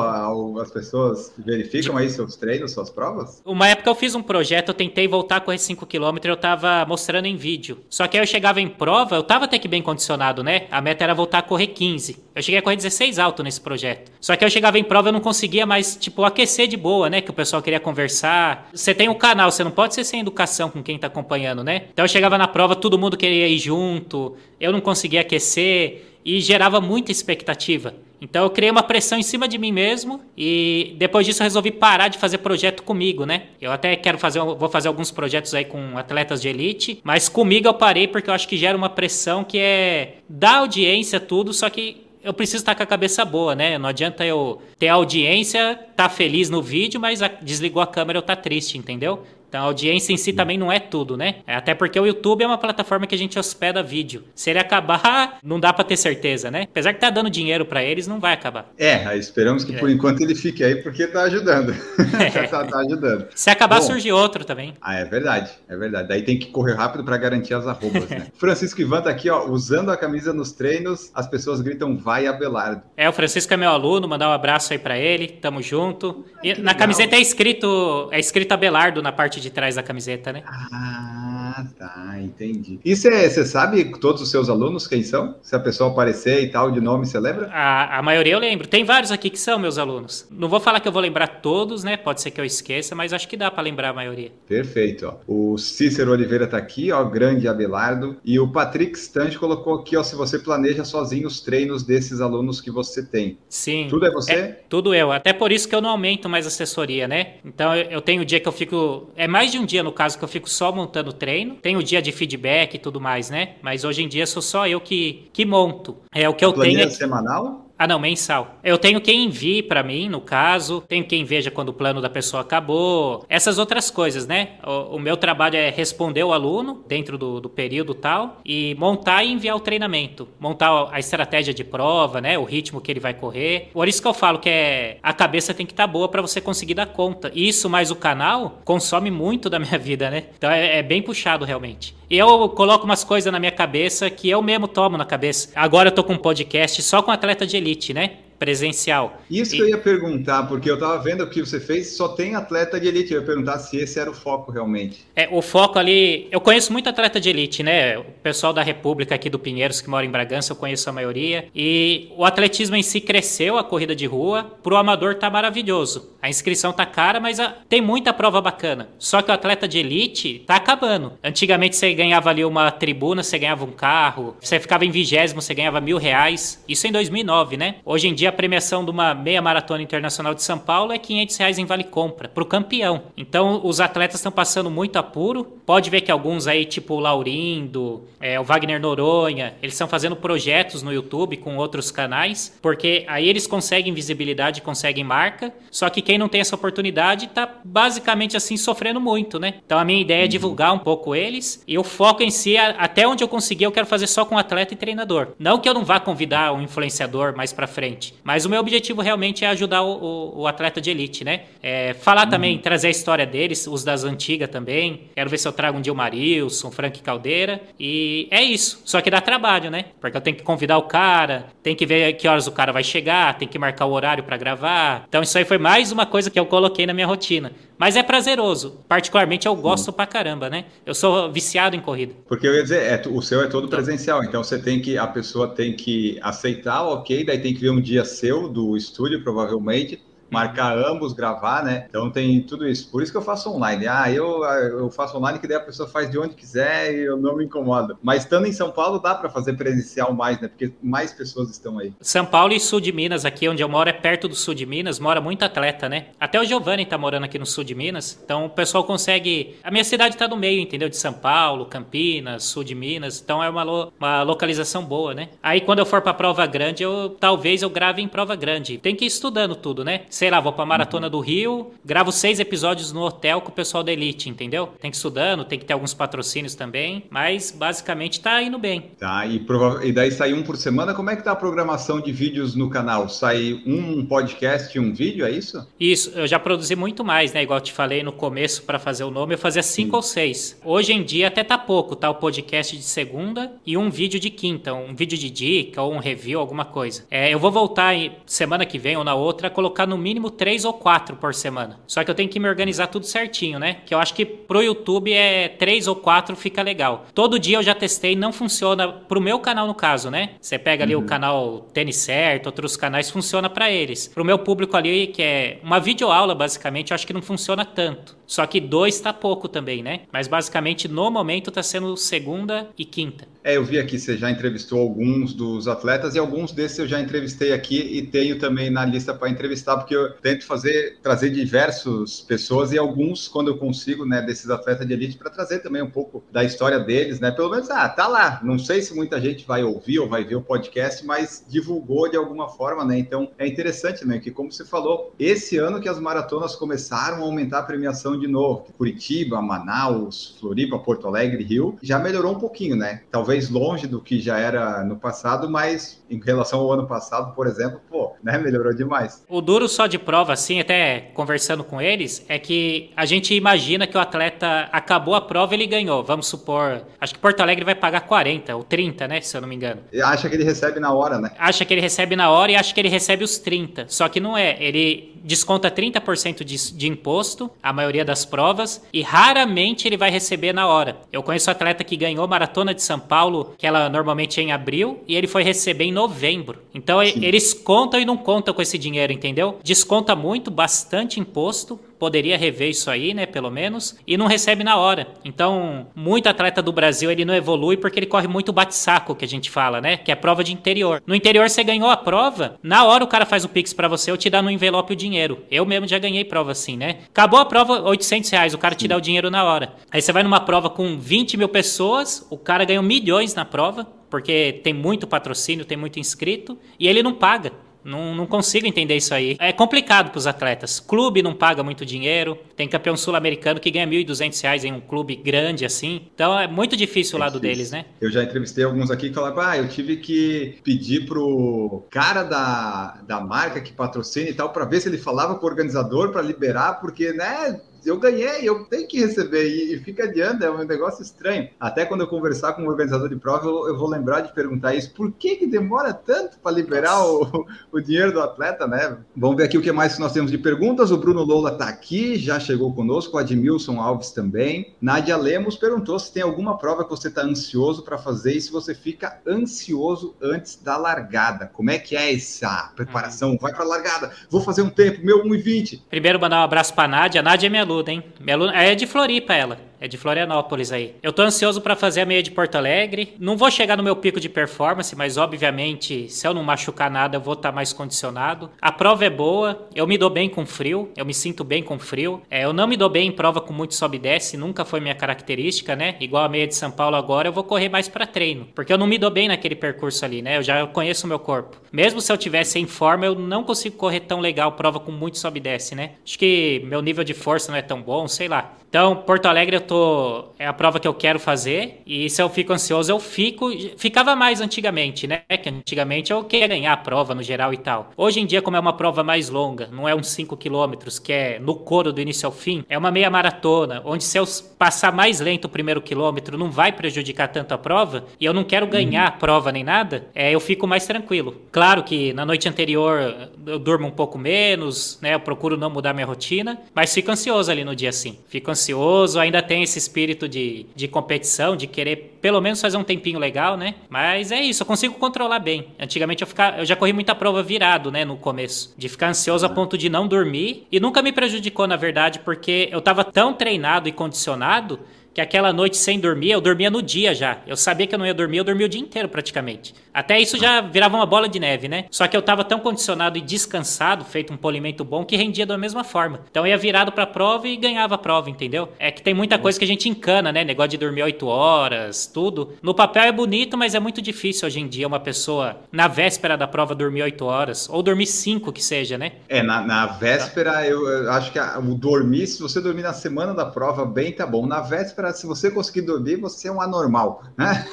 As pessoas verificam aí seus treinos, suas provas? Uma época eu fiz um projeto, eu tentei voltar a correr 5km, eu tava mostrando em vídeo. Só que aí eu chegava em prova, eu tava até que bem condicionado, né? A meta era voltar a correr 15. Eu cheguei a correr 16 alto nesse projeto. Só que eu chegava em prova, eu não conseguia mais, tipo, aquecer de boa, né? Que o pessoal queria conversar. Você tem um canal, você não pode ser sem educação com quem tá acompanhando, né? Então eu chegava na prova, todo mundo queria ir junto, eu não conseguia aquecer e gerava muita expectativa. Então eu criei uma pressão em cima de mim mesmo e depois disso resolvi parar de fazer projeto comigo, né? Eu até quero fazer, vou fazer alguns projetos aí com atletas de elite, mas comigo eu parei porque eu acho que gera uma pressão que é dar audiência tudo, só que eu preciso estar com a cabeça boa, né? Não adianta eu ter audiência, tá feliz no vídeo, mas desligou a câmera eu tá triste, entendeu? Então a audiência em si também não é tudo, né? É, até porque o YouTube é uma plataforma que a gente hospeda vídeo. Se ele acabar, não dá para ter certeza, né? Apesar que tá dando dinheiro para eles, não vai acabar. É, esperamos que é. por enquanto ele fique aí porque tá ajudando. É. tá, tá, ajudando. Se acabar, Bom, surge outro também. Ah, é verdade, é verdade. Daí tem que correr rápido para garantir as arrobas, né? Francisco Ivan tá aqui, ó, usando a camisa nos treinos, as pessoas gritam vai Abelardo. É, o Francisco é meu aluno, mandar um abraço aí para ele, tamo junto. Ai, e na legal. camiseta é escrito, é escrito Abelardo na parte de trás da camiseta, né? Ah, tá, entendi. E você sabe todos os seus alunos quem são? Se a pessoa aparecer e tal, de nome, você lembra? A, a maioria eu lembro. Tem vários aqui que são meus alunos. Não vou falar que eu vou lembrar todos, né? Pode ser que eu esqueça, mas acho que dá para lembrar a maioria. Perfeito, ó. O Cícero Oliveira tá aqui, ó, grande Abelardo. E o Patrick Stange colocou aqui, ó, se você planeja sozinho os treinos desses alunos que você tem. Sim. Tudo é você? É, tudo eu. Até por isso que eu não aumento mais assessoria, né? Então eu, eu tenho um dia que eu fico. É mais de um dia, no caso, que eu fico só montando treino. Tem o dia de feedback e tudo mais, né? Mas hoje em dia sou só eu que, que monto. É o que eu tenho. É... semanal? Ah, não, mensal. Eu tenho quem envie para mim, no caso. Tenho quem veja quando o plano da pessoa acabou. Essas outras coisas, né? O, o meu trabalho é responder o aluno dentro do, do, período tal e montar e enviar o treinamento. Montar a estratégia de prova, né? O ritmo que ele vai correr. Por isso que eu falo que é a cabeça tem que estar tá boa para você conseguir dar conta. Isso mais o canal consome muito da minha vida, né? Então é, é bem puxado realmente. E eu coloco umas coisas na minha cabeça que eu mesmo tomo na cabeça. Agora eu tô com um podcast só com atleta de elite, né? Presencial. Isso e... que eu ia perguntar, porque eu estava vendo o que você fez, só tem atleta de elite. Eu ia perguntar se esse era o foco realmente. É, o foco ali. Eu conheço muito atleta de elite, né? O pessoal da República aqui do Pinheiros, que mora em Bragança, eu conheço a maioria. E o atletismo em si cresceu, a corrida de rua. Pro amador tá maravilhoso. A inscrição tá cara, mas a... tem muita prova bacana. Só que o atleta de elite tá acabando. Antigamente você ganhava ali uma tribuna, você ganhava um carro. Você ficava em vigésimo, você ganhava mil reais. Isso em 2009, né? Hoje em dia a premiação de uma meia maratona internacional de São Paulo é 500 reais em vale compra pro campeão. Então os atletas estão passando muito apuro. Pode ver que alguns aí, tipo o Laurindo, é, o Wagner Noronha, eles estão fazendo projetos no YouTube com outros canais, porque aí eles conseguem visibilidade, conseguem marca. Só que quem não tem essa oportunidade tá basicamente assim sofrendo muito, né? Então a minha ideia é divulgar um pouco eles e o foco em si, até onde eu conseguir, eu quero fazer só com atleta e treinador. Não que eu não vá convidar um influenciador mais para frente, mas o meu objetivo realmente é ajudar o, o, o atleta de elite, né? É, falar uhum. também, trazer a história deles, os das antigas também. Quero ver se eu trago um dia o Marilson, Frank Caldeira. E é isso. Só que dá trabalho, né? Porque eu tenho que convidar o cara, tem que ver que horas o cara vai chegar, tem que marcar o horário para gravar. Então isso aí foi mais uma coisa que eu coloquei na minha rotina. Mas é prazeroso. Particularmente eu gosto hum. pra caramba, né? Eu sou viciado em corrida. Porque eu ia dizer, é, o seu é todo presencial, então você tem que, a pessoa tem que aceitar, ok, daí tem que ver um dia seu do estúdio, provavelmente, marcar ambos, gravar, né? Então tem tudo isso. Por isso que eu faço online. Ah, eu, eu faço online que daí a pessoa faz de onde quiser e eu não me incomodo. Mas estando em São Paulo dá para fazer presencial mais, né? Porque mais pessoas estão aí. São Paulo e sul de Minas, aqui onde eu moro é perto do sul de Minas, mora muito atleta, né? Até o Giovanni tá morando aqui no sul de Minas. Então o pessoal consegue. A minha cidade tá no meio, entendeu? De São Paulo, Campinas, sul de Minas. Então é uma, lo... uma localização boa, né? Aí quando eu for pra prova grande, eu talvez eu grave em prova grande. Tem que ir estudando tudo, né? Sei lá, vou pra Maratona do Rio, gravo seis episódios no hotel com o pessoal da Elite, entendeu? Tem que ir estudando, tem que ter alguns patrocínios também, mas basicamente tá indo bem. Tá, e, e daí sai um por semana, como é que tá a programação de vídeos no canal? Sai um podcast e um vídeo, é isso? Isso, eu já produzi muito mais, né? Igual eu te falei no começo para fazer o nome, eu fazia cinco Sim. ou seis. Hoje em dia até tá pouco, tá? O podcast de segunda e um vídeo de quinta, um vídeo de dica ou um review, alguma coisa. É, eu vou voltar semana que vem ou na outra, colocar no mínimo três ou quatro por semana. Só que eu tenho que me organizar tudo certinho, né? Que eu acho que pro YouTube é três ou quatro fica legal. Todo dia eu já testei, não funciona pro meu canal no caso, né? Você pega ali uhum. o canal Tênis Certo, outros canais funciona para eles. Pro meu público ali que é uma videoaula basicamente, eu acho que não funciona tanto. Só que dois tá pouco também, né? Mas basicamente no momento tá sendo segunda e quinta. É, eu vi aqui, você já entrevistou alguns dos atletas e alguns desses eu já entrevistei aqui e tenho também na lista para entrevistar, porque eu tento fazer, trazer diversas pessoas e alguns, quando eu consigo, né, desses atletas de elite, para trazer também um pouco da história deles, né? Pelo menos, ah, tá lá. Não sei se muita gente vai ouvir ou vai ver o podcast, mas divulgou de alguma forma, né? Então é interessante, né? Que como você falou, esse ano que as maratonas começaram a aumentar a premiação de novo. Curitiba, Manaus, Floripa, Porto Alegre, Rio, já melhorou um pouquinho, né? Talvez longe do que já era no passado, mas em relação ao ano passado, por exemplo, pô, né? Melhorou demais. O duro só de prova, assim, até conversando com eles, é que a gente imagina que o atleta acabou a prova e ele ganhou. Vamos supor, acho que Porto Alegre vai pagar 40 ou 30, né? Se eu não me engano. E acha que ele recebe na hora, né? Acha que ele recebe na hora e acha que ele recebe os 30. Só que não é. Ele desconta 30% de, de imposto, a maioria das provas, e raramente ele vai receber na hora. Eu conheço atleta que ganhou Maratona de São Paulo, que ela normalmente é em abril, e ele foi receber em novembro. Então Sim. eles contam e não contam com esse dinheiro, entendeu? Desconta muito, bastante imposto, poderia rever isso aí, né, pelo menos, e não recebe na hora. Então, muito atleta do Brasil, ele não evolui porque ele corre muito bate-saco, que a gente fala, né, que é prova de interior. No interior você ganhou a prova, na hora o cara faz o Pix para você, ou te dá no envelope o dinheiro. Eu mesmo já ganhei prova assim, né? Acabou a prova, 800 reais, o cara te dá o dinheiro na hora. Aí você vai numa prova com 20 mil pessoas, o cara ganhou milhões na prova, porque tem muito patrocínio, tem muito inscrito, e ele não paga. Não, não consigo entender isso aí. É complicado para os atletas. Clube não paga muito dinheiro. Tem campeão sul-americano que ganha R$ 1.200 em um clube grande assim. Então é muito difícil o lado deles, né? Eu já entrevistei alguns aqui que falaram: ah, eu tive que pedir pro cara da, da marca que patrocina e tal para ver se ele falava com o organizador para liberar, porque, né? Eu ganhei, eu tenho que receber e, e fica adiante, é um negócio estranho. Até quando eu conversar com o organizador de prova, eu, eu vou lembrar de perguntar isso, por que que demora tanto para liberar o, o dinheiro do atleta, né? Vamos ver aqui o que mais nós temos de perguntas. O Bruno Lola está aqui, já chegou conosco, o Admilson Alves também. Nádia Lemos perguntou se tem alguma prova que você está ansioso para fazer e se você fica ansioso antes da largada. Como é que é essa preparação? Uhum. Vai para a largada, vou fazer um tempo, meu 1,20. Primeiro mandar um abraço para Nádia. A Nádia é minha aluna, hein? Minha aluna é de Floripa ela. É de Florianópolis aí. Eu tô ansioso para fazer a meia de Porto Alegre. Não vou chegar no meu pico de performance, mas obviamente, se eu não machucar nada, eu vou estar tá mais condicionado. A prova é boa, eu me dou bem com frio, eu me sinto bem com frio. É, eu não me dou bem em prova com muito sobe e desce, nunca foi minha característica, né? Igual a meia de São Paulo agora, eu vou correr mais para treino, porque eu não me dou bem naquele percurso ali, né? Eu já conheço o meu corpo. Mesmo se eu tivesse em forma, eu não consigo correr tão legal prova com muito sobe e desce, né? Acho que meu nível de força não é tão bom, sei lá. Então, Porto Alegre eu tô é a prova que eu quero fazer e se eu fico ansioso, eu fico ficava mais antigamente, né? Que antigamente eu queria ganhar a prova no geral e tal. Hoje em dia, como é uma prova mais longa, não é uns 5 quilômetros, que é no couro do início ao fim, é uma meia maratona, onde se eu passar mais lento o primeiro quilômetro não vai prejudicar tanto a prova e eu não quero ganhar uhum. a prova nem nada, é, eu fico mais tranquilo. Claro que na noite anterior eu durmo um pouco menos, né? Eu procuro não mudar minha rotina, mas fico ansioso ali no dia sim. Fico ansioso, ainda tem esse espírito de, de competição, de querer pelo menos fazer um tempinho legal, né? Mas é isso, eu consigo controlar bem. Antigamente eu, ficar, eu já corri muita prova virado, né, no começo. De ficar ansioso a ponto de não dormir. E nunca me prejudicou, na verdade, porque eu tava tão treinado e condicionado que aquela noite sem dormir, eu dormia no dia já. Eu sabia que eu não ia dormir, eu dormia o dia inteiro praticamente. Até isso já virava uma bola de neve, né? Só que eu tava tão condicionado e descansado, feito um polimento bom, que rendia da mesma forma. Então eu ia virado pra prova e ganhava a prova, entendeu? É que tem muita coisa que a gente encana, né? Negócio de dormir 8 horas, tudo. No papel é bonito, mas é muito difícil hoje em dia uma pessoa, na véspera da prova, dormir 8 horas. Ou dormir 5 que seja, né? É, na, na véspera eu, eu, acho que a, o dormir, se você dormir na semana da prova, bem tá bom. Na véspera se você conseguir dormir, você é um anormal, né?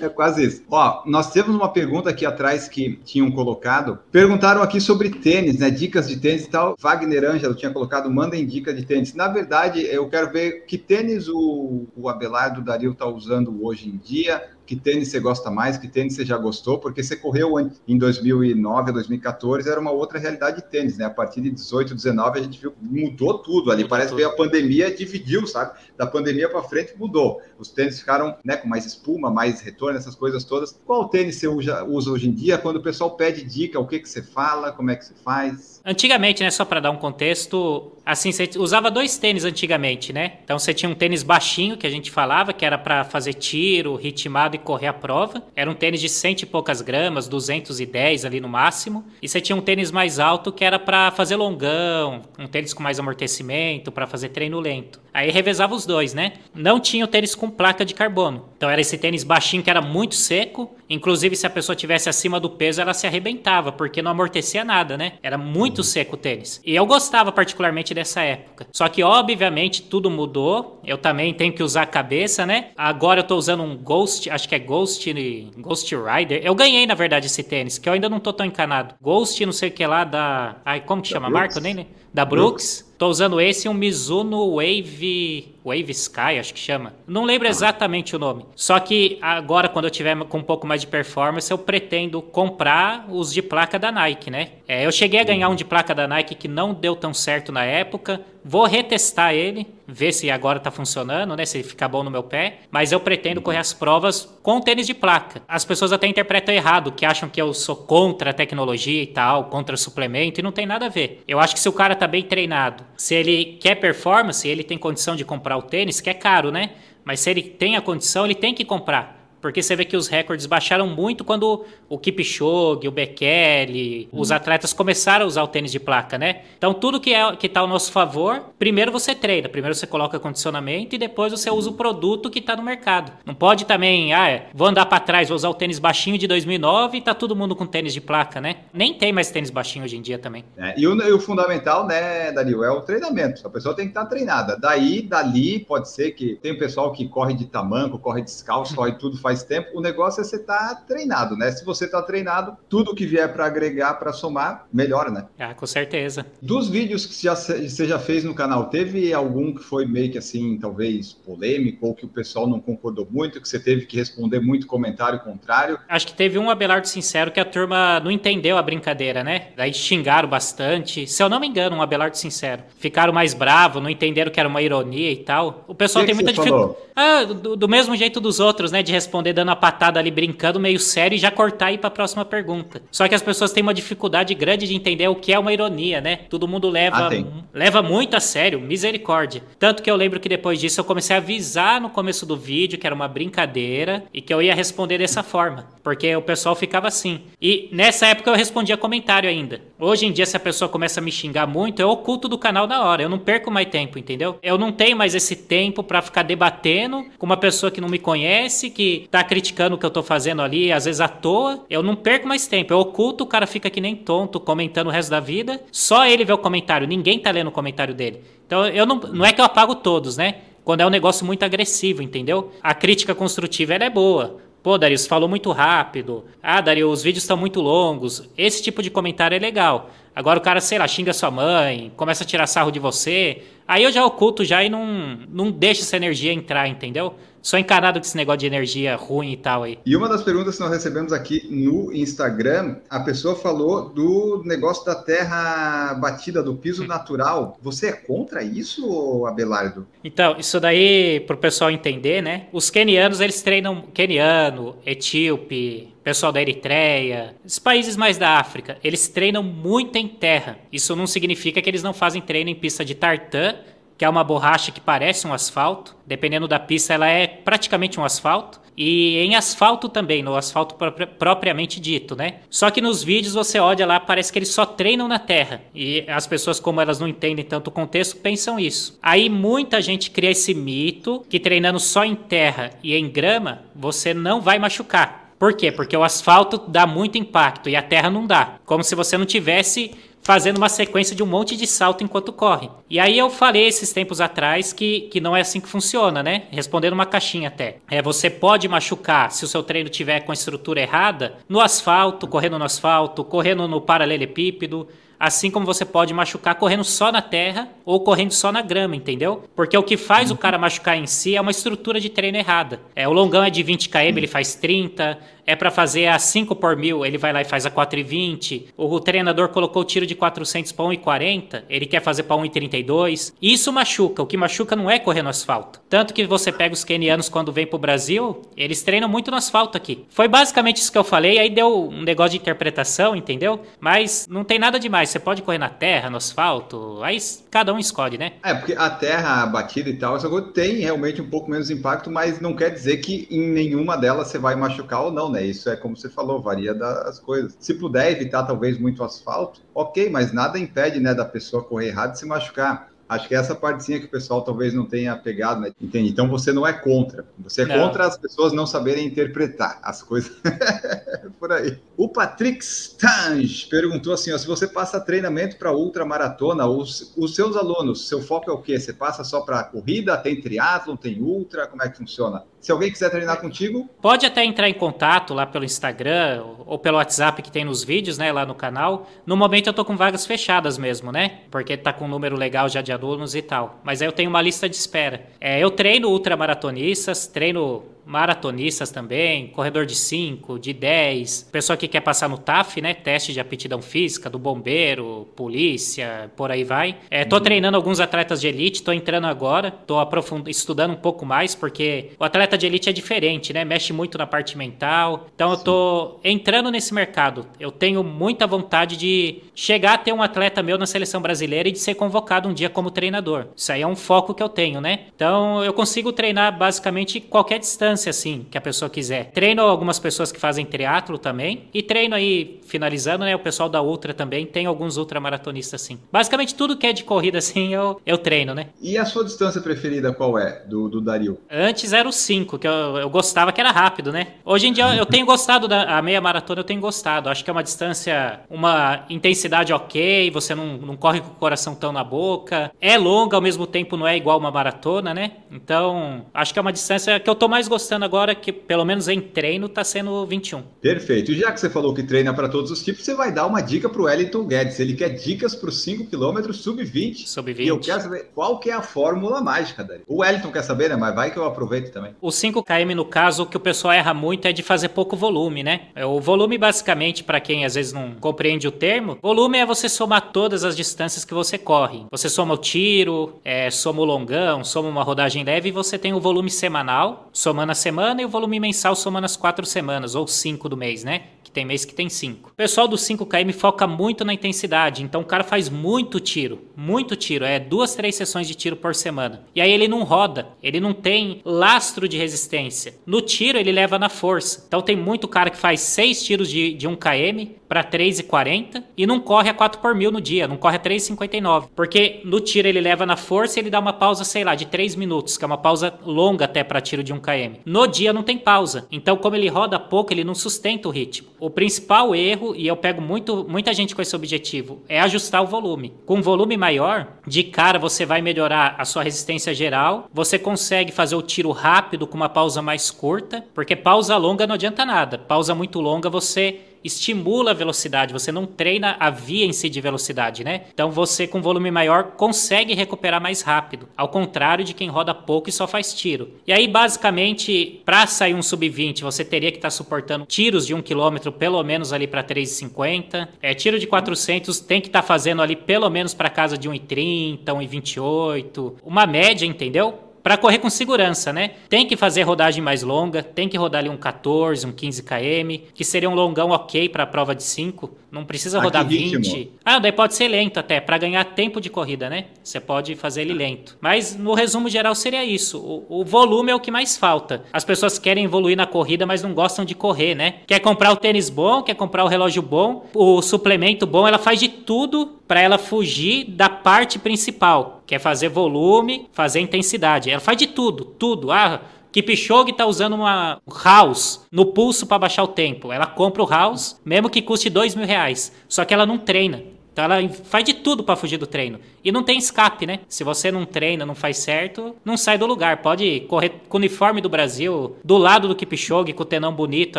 é quase isso. Ó, nós temos uma pergunta aqui atrás que tinham colocado. Perguntaram aqui sobre tênis, né? Dicas de tênis e tal. Wagner Ângelo tinha colocado, mandem dica de tênis. Na verdade, eu quero ver que tênis o, o Abelardo Dario tá usando hoje em dia que tênis você gosta mais, que tênis você já gostou, porque você correu em 2009 a 2014, era uma outra realidade de tênis, né? A partir de 18, 19, a gente viu, mudou tudo ali. Mudou Parece tudo. que a pandemia dividiu, sabe? Da pandemia para frente mudou. Os tênis ficaram né, com mais espuma, mais retorno, essas coisas todas. Qual tênis você usa, usa hoje em dia? Quando o pessoal pede dica, o que, que você fala, como é que você faz? Antigamente, né, só para dar um contexto, assim, você usava dois tênis antigamente, né? Então você tinha um tênis baixinho, que a gente falava, que era para fazer tiro, ritmado e correr a prova. Era um tênis de cento e poucas gramas, 210 ali no máximo. E você tinha um tênis mais alto, que era para fazer longão, um tênis com mais amortecimento, para fazer treino lento. Aí revezava os dois, né? Não tinha o tênis com placa de carbono. Então era esse tênis baixinho que era muito seco. Inclusive, se a pessoa tivesse acima do peso, ela se arrebentava, porque não amortecia nada, né? Era muito seco o tênis. E eu gostava particularmente dessa época. Só que, obviamente, tudo mudou. Eu também tenho que usar a cabeça, né? Agora eu tô usando um Ghost, acho que é Ghost, Ghost Rider. Eu ganhei, na verdade, esse tênis, que eu ainda não tô tão encanado. Ghost, não sei o que lá, da. Ai, como que da chama? Marca, nem, né? Da Brooks. Brooks. Tô usando esse um Mizuno Wave Wave Sky, acho que chama. Não lembro exatamente o nome. Só que agora, quando eu tiver com um pouco mais de performance, eu pretendo comprar os de placa da Nike, né? É, eu cheguei a ganhar um de placa da Nike que não deu tão certo na época. Vou retestar ele, ver se agora tá funcionando, né? Se ficar bom no meu pé. Mas eu pretendo correr as provas com tênis de placa. As pessoas até interpretam errado, que acham que eu sou contra a tecnologia e tal, contra suplemento, e não tem nada a ver. Eu acho que se o cara tá bem treinado, se ele quer performance, ele tem condição de comprar o tênis, que é caro, né? Mas se ele tem a condição, ele tem que comprar. Porque você vê que os recordes baixaram muito quando o Kipchoge, o Bekele, os atletas começaram a usar o tênis de placa, né? Então tudo que é que tá ao nosso favor, primeiro você treina, primeiro você coloca condicionamento e depois você usa o produto que está no mercado. Não pode também, ah, é, vou andar para trás, vou usar o tênis baixinho de 2009 e tá todo mundo com tênis de placa, né? Nem tem mais tênis baixinho hoje em dia também. É, e, o, e, o, fundamental, né, Dario, é o treinamento. A pessoa tem que estar tá treinada. Daí, dali, pode ser que tem o pessoal que corre de tamanco, corre descalço, corre tudo, faz faz tempo. O negócio é você estar tá treinado, né? Se você está treinado, tudo que vier para agregar, para somar, melhora, né? Ah, com certeza. Dos vídeos que já, você já fez no canal, teve algum que foi meio que assim, talvez polêmico, ou que o pessoal não concordou muito, que você teve que responder muito comentário contrário? Acho que teve um Abelardo Sincero que a turma não entendeu a brincadeira, né? Daí xingaram bastante. Se eu não me engano, um Abelardo Sincero. Ficaram mais bravos, não entenderam que era uma ironia e tal. O pessoal que tem que muita dificuldade. Ah, do, do, mesmo jeito dos outros, né? De responder dando a patada ali, brincando, meio sério e já cortar e ir pra próxima pergunta. Só que as pessoas têm uma dificuldade grande de entender o que é uma ironia, né? Todo mundo leva, ah, leva muito a sério, misericórdia. Tanto que eu lembro que depois disso eu comecei a avisar no começo do vídeo que era uma brincadeira e que eu ia responder dessa forma. Porque o pessoal ficava assim. E nessa época eu respondia comentário ainda. Hoje em dia, se a pessoa começa a me xingar muito, eu oculto do canal na hora. Eu não perco mais tempo, entendeu? Eu não tenho mais esse tempo para ficar debatendo com uma pessoa que não me conhece, que tá criticando o que eu tô fazendo ali, às vezes à toa. Eu não perco mais tempo. Eu oculto, o cara fica que nem tonto, comentando o resto da vida. Só ele vê o comentário, ninguém tá lendo o comentário dele. Então eu não, não é que eu apago todos, né? Quando é um negócio muito agressivo, entendeu? A crítica construtiva ela é boa. Pô, você falou muito rápido. Ah, Dario, os vídeos estão muito longos. Esse tipo de comentário é legal. Agora o cara, sei lá, xinga sua mãe, começa a tirar sarro de você. Aí eu já oculto já e não, não deixo essa energia entrar, entendeu? Sou encarado com esse negócio de energia ruim e tal aí. E uma das perguntas que nós recebemos aqui no Instagram, a pessoa falou do negócio da terra batida, do piso natural. Você é contra isso, Abelardo? Então, isso daí, pro pessoal entender, né? Os kenianos, eles treinam keniano, etíope, pessoal da Eritreia, os países mais da África, eles treinam muito em terra. Isso não significa que eles não fazem treino em pista de tartan, que é uma borracha que parece um asfalto. Dependendo da pista, ela é praticamente um asfalto. E em asfalto também, no asfalto propriamente dito, né? Só que nos vídeos você olha lá, parece que eles só treinam na terra. E as pessoas, como elas não entendem tanto o contexto, pensam isso. Aí muita gente cria esse mito que treinando só em terra e em grama, você não vai machucar. Por quê? Porque o asfalto dá muito impacto e a terra não dá. Como se você não tivesse fazendo uma sequência de um monte de salto enquanto corre. E aí eu falei esses tempos atrás que, que não é assim que funciona, né? Respondendo uma caixinha até. É, você pode machucar se o seu treino tiver com a estrutura errada no asfalto, correndo no asfalto, correndo no paralelepípedo, Assim como você pode machucar correndo só na terra ou correndo só na grama, entendeu? Porque o que faz o cara machucar em si é uma estrutura de treino errada. É, o longão é de 20 km, ele faz 30, é para fazer a 5 por mil, ele vai lá e faz a 4,20. O treinador colocou o tiro de 400 para 1,40, ele quer fazer para 1,32. Isso machuca. O que machuca não é correr no asfalto. Tanto que você pega os kenianos quando vem pro Brasil, eles treinam muito no asfalto aqui. Foi basicamente isso que eu falei, aí deu um negócio de interpretação, entendeu? Mas não tem nada demais. Você pode correr na terra, no asfalto, aí cada um escolhe, né? É, porque a terra batida e tal, essa coisa tem realmente um pouco menos impacto, mas não quer dizer que em nenhuma delas você vai machucar ou não, né? Isso é como você falou, varia das coisas. Se puder evitar talvez muito asfalto, ok, mas nada impede, né, da pessoa correr errado e se machucar. Acho que é essa partezinha que o pessoal talvez não tenha pegado, né? Entende? Então você não é contra. Você é não. contra as pessoas não saberem interpretar as coisas por aí. O Patrick Stange perguntou assim: ó, se você passa treinamento para ultramaratona, os, os seus alunos, seu foco é o quê? Você passa só para corrida? Tem triatlon, tem ultra? Como é que funciona? Se alguém quiser treinar contigo. Pode até entrar em contato lá pelo Instagram ou pelo WhatsApp que tem nos vídeos, né, lá no canal. No momento eu tô com vagas fechadas mesmo, né? Porque tá com um número legal já de alunos e tal. Mas aí eu tenho uma lista de espera. É, eu treino ultramaratonistas, treino maratonistas também, corredor de 5, de 10, pessoa que quer passar no TAF, né? Teste de aptidão física, do bombeiro, polícia, por aí vai. É, tô uhum. treinando alguns atletas de elite, tô entrando agora, tô aprofund... estudando um pouco mais, porque o atleta de elite é diferente, né? Mexe muito na parte mental. Então Sim. eu tô entrando nesse mercado. Eu tenho muita vontade de chegar a ter um atleta meu na seleção brasileira e de ser convocado um dia como treinador. Isso aí é um foco que eu tenho, né? Então eu consigo treinar basicamente qualquer distância assim, que a pessoa quiser. Treino algumas pessoas que fazem triatlo também. E treino aí, finalizando, né? O pessoal da Ultra também. Tem alguns ultramaratonistas, assim. Basicamente, tudo que é de corrida, assim, eu, eu treino, né? E a sua distância preferida qual é, do, do Dario? Antes era o 5, que eu, eu gostava que era rápido, né? Hoje em dia eu tenho gostado da meia maratona, eu tenho gostado. Acho que é uma distância, uma intensidade ok, você não, não corre com o coração tão na boca. É longa, ao mesmo tempo não é igual uma maratona, né? Então, acho que é uma distância que eu tô mais gostando agora que, pelo menos em treino, tá sendo 21. Perfeito. E já que você falou que treina para todos os tipos, você vai dar uma dica pro Wellington Guedes. Ele quer dicas para os 5 km sub-20. Sub-20. E eu quero saber qual que é a fórmula mágica dele. O Wellington quer saber, né? Mas vai que eu aproveito também. O 5 km, no caso, o que o pessoal erra muito é de fazer pouco volume, né? O volume, basicamente, para quem às vezes não compreende o termo, volume é você somar todas as distâncias que você corre. Você soma o tiro, é, soma o longão, soma uma rodagem leve e você tem o volume semanal, somando a semana, e o volume mensal somando as quatro semanas, ou cinco do mês, né? que tem mês que tem 5. O pessoal do 5km foca muito na intensidade, então o cara faz muito tiro, muito tiro, é duas, três sessões de tiro por semana. E aí ele não roda, ele não tem lastro de resistência. No tiro ele leva na força. Então tem muito cara que faz seis tiros de, de 1km para 3,40 e não corre a 4 por mil no dia, não corre a 3,59. Porque no tiro ele leva na força e ele dá uma pausa, sei lá, de 3 minutos, que é uma pausa longa até para tiro de 1 km. No dia não tem pausa. Então, como ele roda pouco, ele não sustenta o ritmo. O principal erro, e eu pego muito, muita gente com esse objetivo, é ajustar o volume. Com um volume maior, de cara você vai melhorar a sua resistência geral, você consegue fazer o tiro rápido com uma pausa mais curta, porque pausa longa não adianta nada. Pausa muito longa você estimula a velocidade, você não treina a via em si de velocidade, né? Então você com volume maior consegue recuperar mais rápido, ao contrário de quem roda pouco e só faz tiro. E aí basicamente, para sair um sub-20, você teria que estar tá suportando tiros de 1 km pelo menos ali para 3,50. É, tiro de 400 tem que estar tá fazendo ali pelo menos para casa de 1,30, 1,28, uma média, entendeu? Para correr com segurança, né? Tem que fazer rodagem mais longa, tem que rodar ali um 14, um 15 km, que seria um longão ok para a prova de 5. Não precisa rodar 20. Ah, daí pode ser lento até, para ganhar tempo de corrida, né? Você pode fazer ele lento. Mas no resumo geral seria isso. O, o, volume é o que mais falta. As pessoas querem evoluir na corrida, mas não gostam de correr, né? Quer comprar o tênis bom, quer comprar o relógio bom, o suplemento bom, ela faz de tudo para ela fugir da parte principal, que é fazer volume, fazer intensidade. Ela faz de tudo, tudo. Ah, Kipchoge tá usando uma house no pulso para baixar o tempo. Ela compra o house, mesmo que custe dois mil reais. Só que ela não treina. Então ela faz de tudo para fugir do treino. E não tem escape, né? Se você não treina, não faz certo, não sai do lugar. Pode correr com o uniforme do Brasil, do lado do Kipchoge, com o tenão bonito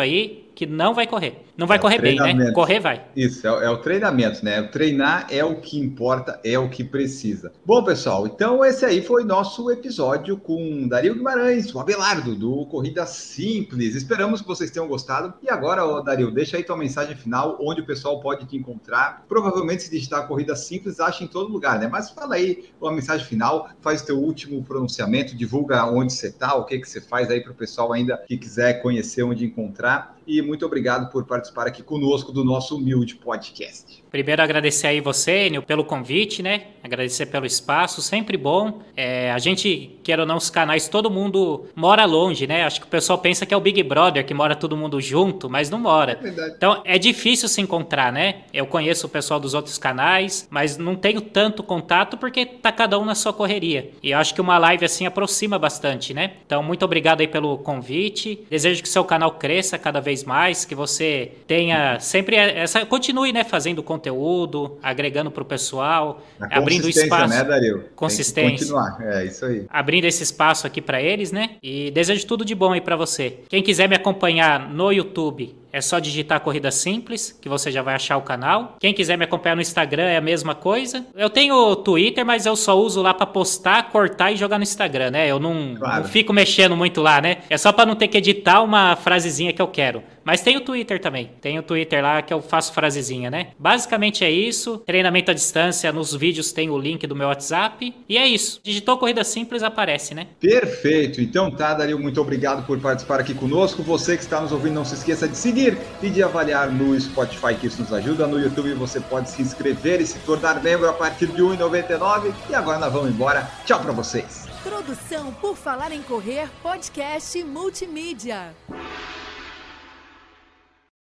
aí, que não vai correr. Não vai é correr bem, né? Correr vai. Isso, é, é, o treinamento, né? O treinar é o que importa, é o que precisa. Bom, pessoal, então esse aí foi nosso episódio com Dario Guimarães, o Abelardo, do Corrida Simples. Esperamos que vocês tenham gostado. E agora, ô, Dario, deixa aí tua mensagem final, onde o pessoal pode te encontrar. Provavelmente, se digitar Corrida Simples, acha em todo lugar, né? Mas fala aí uma mensagem final, faz teu último pronunciamento, divulga onde você tá, o que, que você faz aí para o pessoal ainda que quiser conhecer onde encontrar e muito obrigado por participar aqui conosco do nosso humilde podcast. Primeiro agradecer aí você, Enio, pelo convite, né? Agradecer pelo espaço, sempre bom. É, a gente, quer ou não, os canais, todo mundo mora longe, né? Acho que o pessoal pensa que é o Big Brother, que mora todo mundo junto, mas não mora. É então é difícil se encontrar, né? Eu conheço o pessoal dos outros canais, mas não tenho tanto contato porque tá cada um na sua correria. E eu acho que uma live assim aproxima bastante, né? Então, muito obrigado aí pelo convite. Desejo que seu canal cresça cada vez mais, que você tenha sempre essa. Continue, né, fazendo conteúdo conteúdo, agregando para o pessoal, A abrindo espaço. né, Dario? Consistência. continuar, é isso aí. Abrindo esse espaço aqui para eles, né? E desejo tudo de bom aí para você. Quem quiser me acompanhar no YouTube, é só digitar Corrida Simples, que você já vai achar o canal. Quem quiser me acompanhar no Instagram é a mesma coisa. Eu tenho Twitter, mas eu só uso lá para postar, cortar e jogar no Instagram, né? Eu não, claro. não fico mexendo muito lá, né? É só para não ter que editar uma frasezinha que eu quero. Mas tem o Twitter também. Tem o Twitter lá que eu faço frasezinha, né? Basicamente é isso. Treinamento à distância, nos vídeos tem o link do meu WhatsApp. E é isso. Digitou Corrida Simples, aparece, né? Perfeito. Então tá, Dario, muito obrigado por participar aqui conosco. Você que está nos ouvindo, não se esqueça de seguir seguir e de avaliar no Spotify, que isso nos ajuda. No YouTube você pode se inscrever e se tornar membro a partir de R$ 1,99. E agora nós vamos embora. Tchau para vocês. Produção por Falar em Correr, podcast multimídia.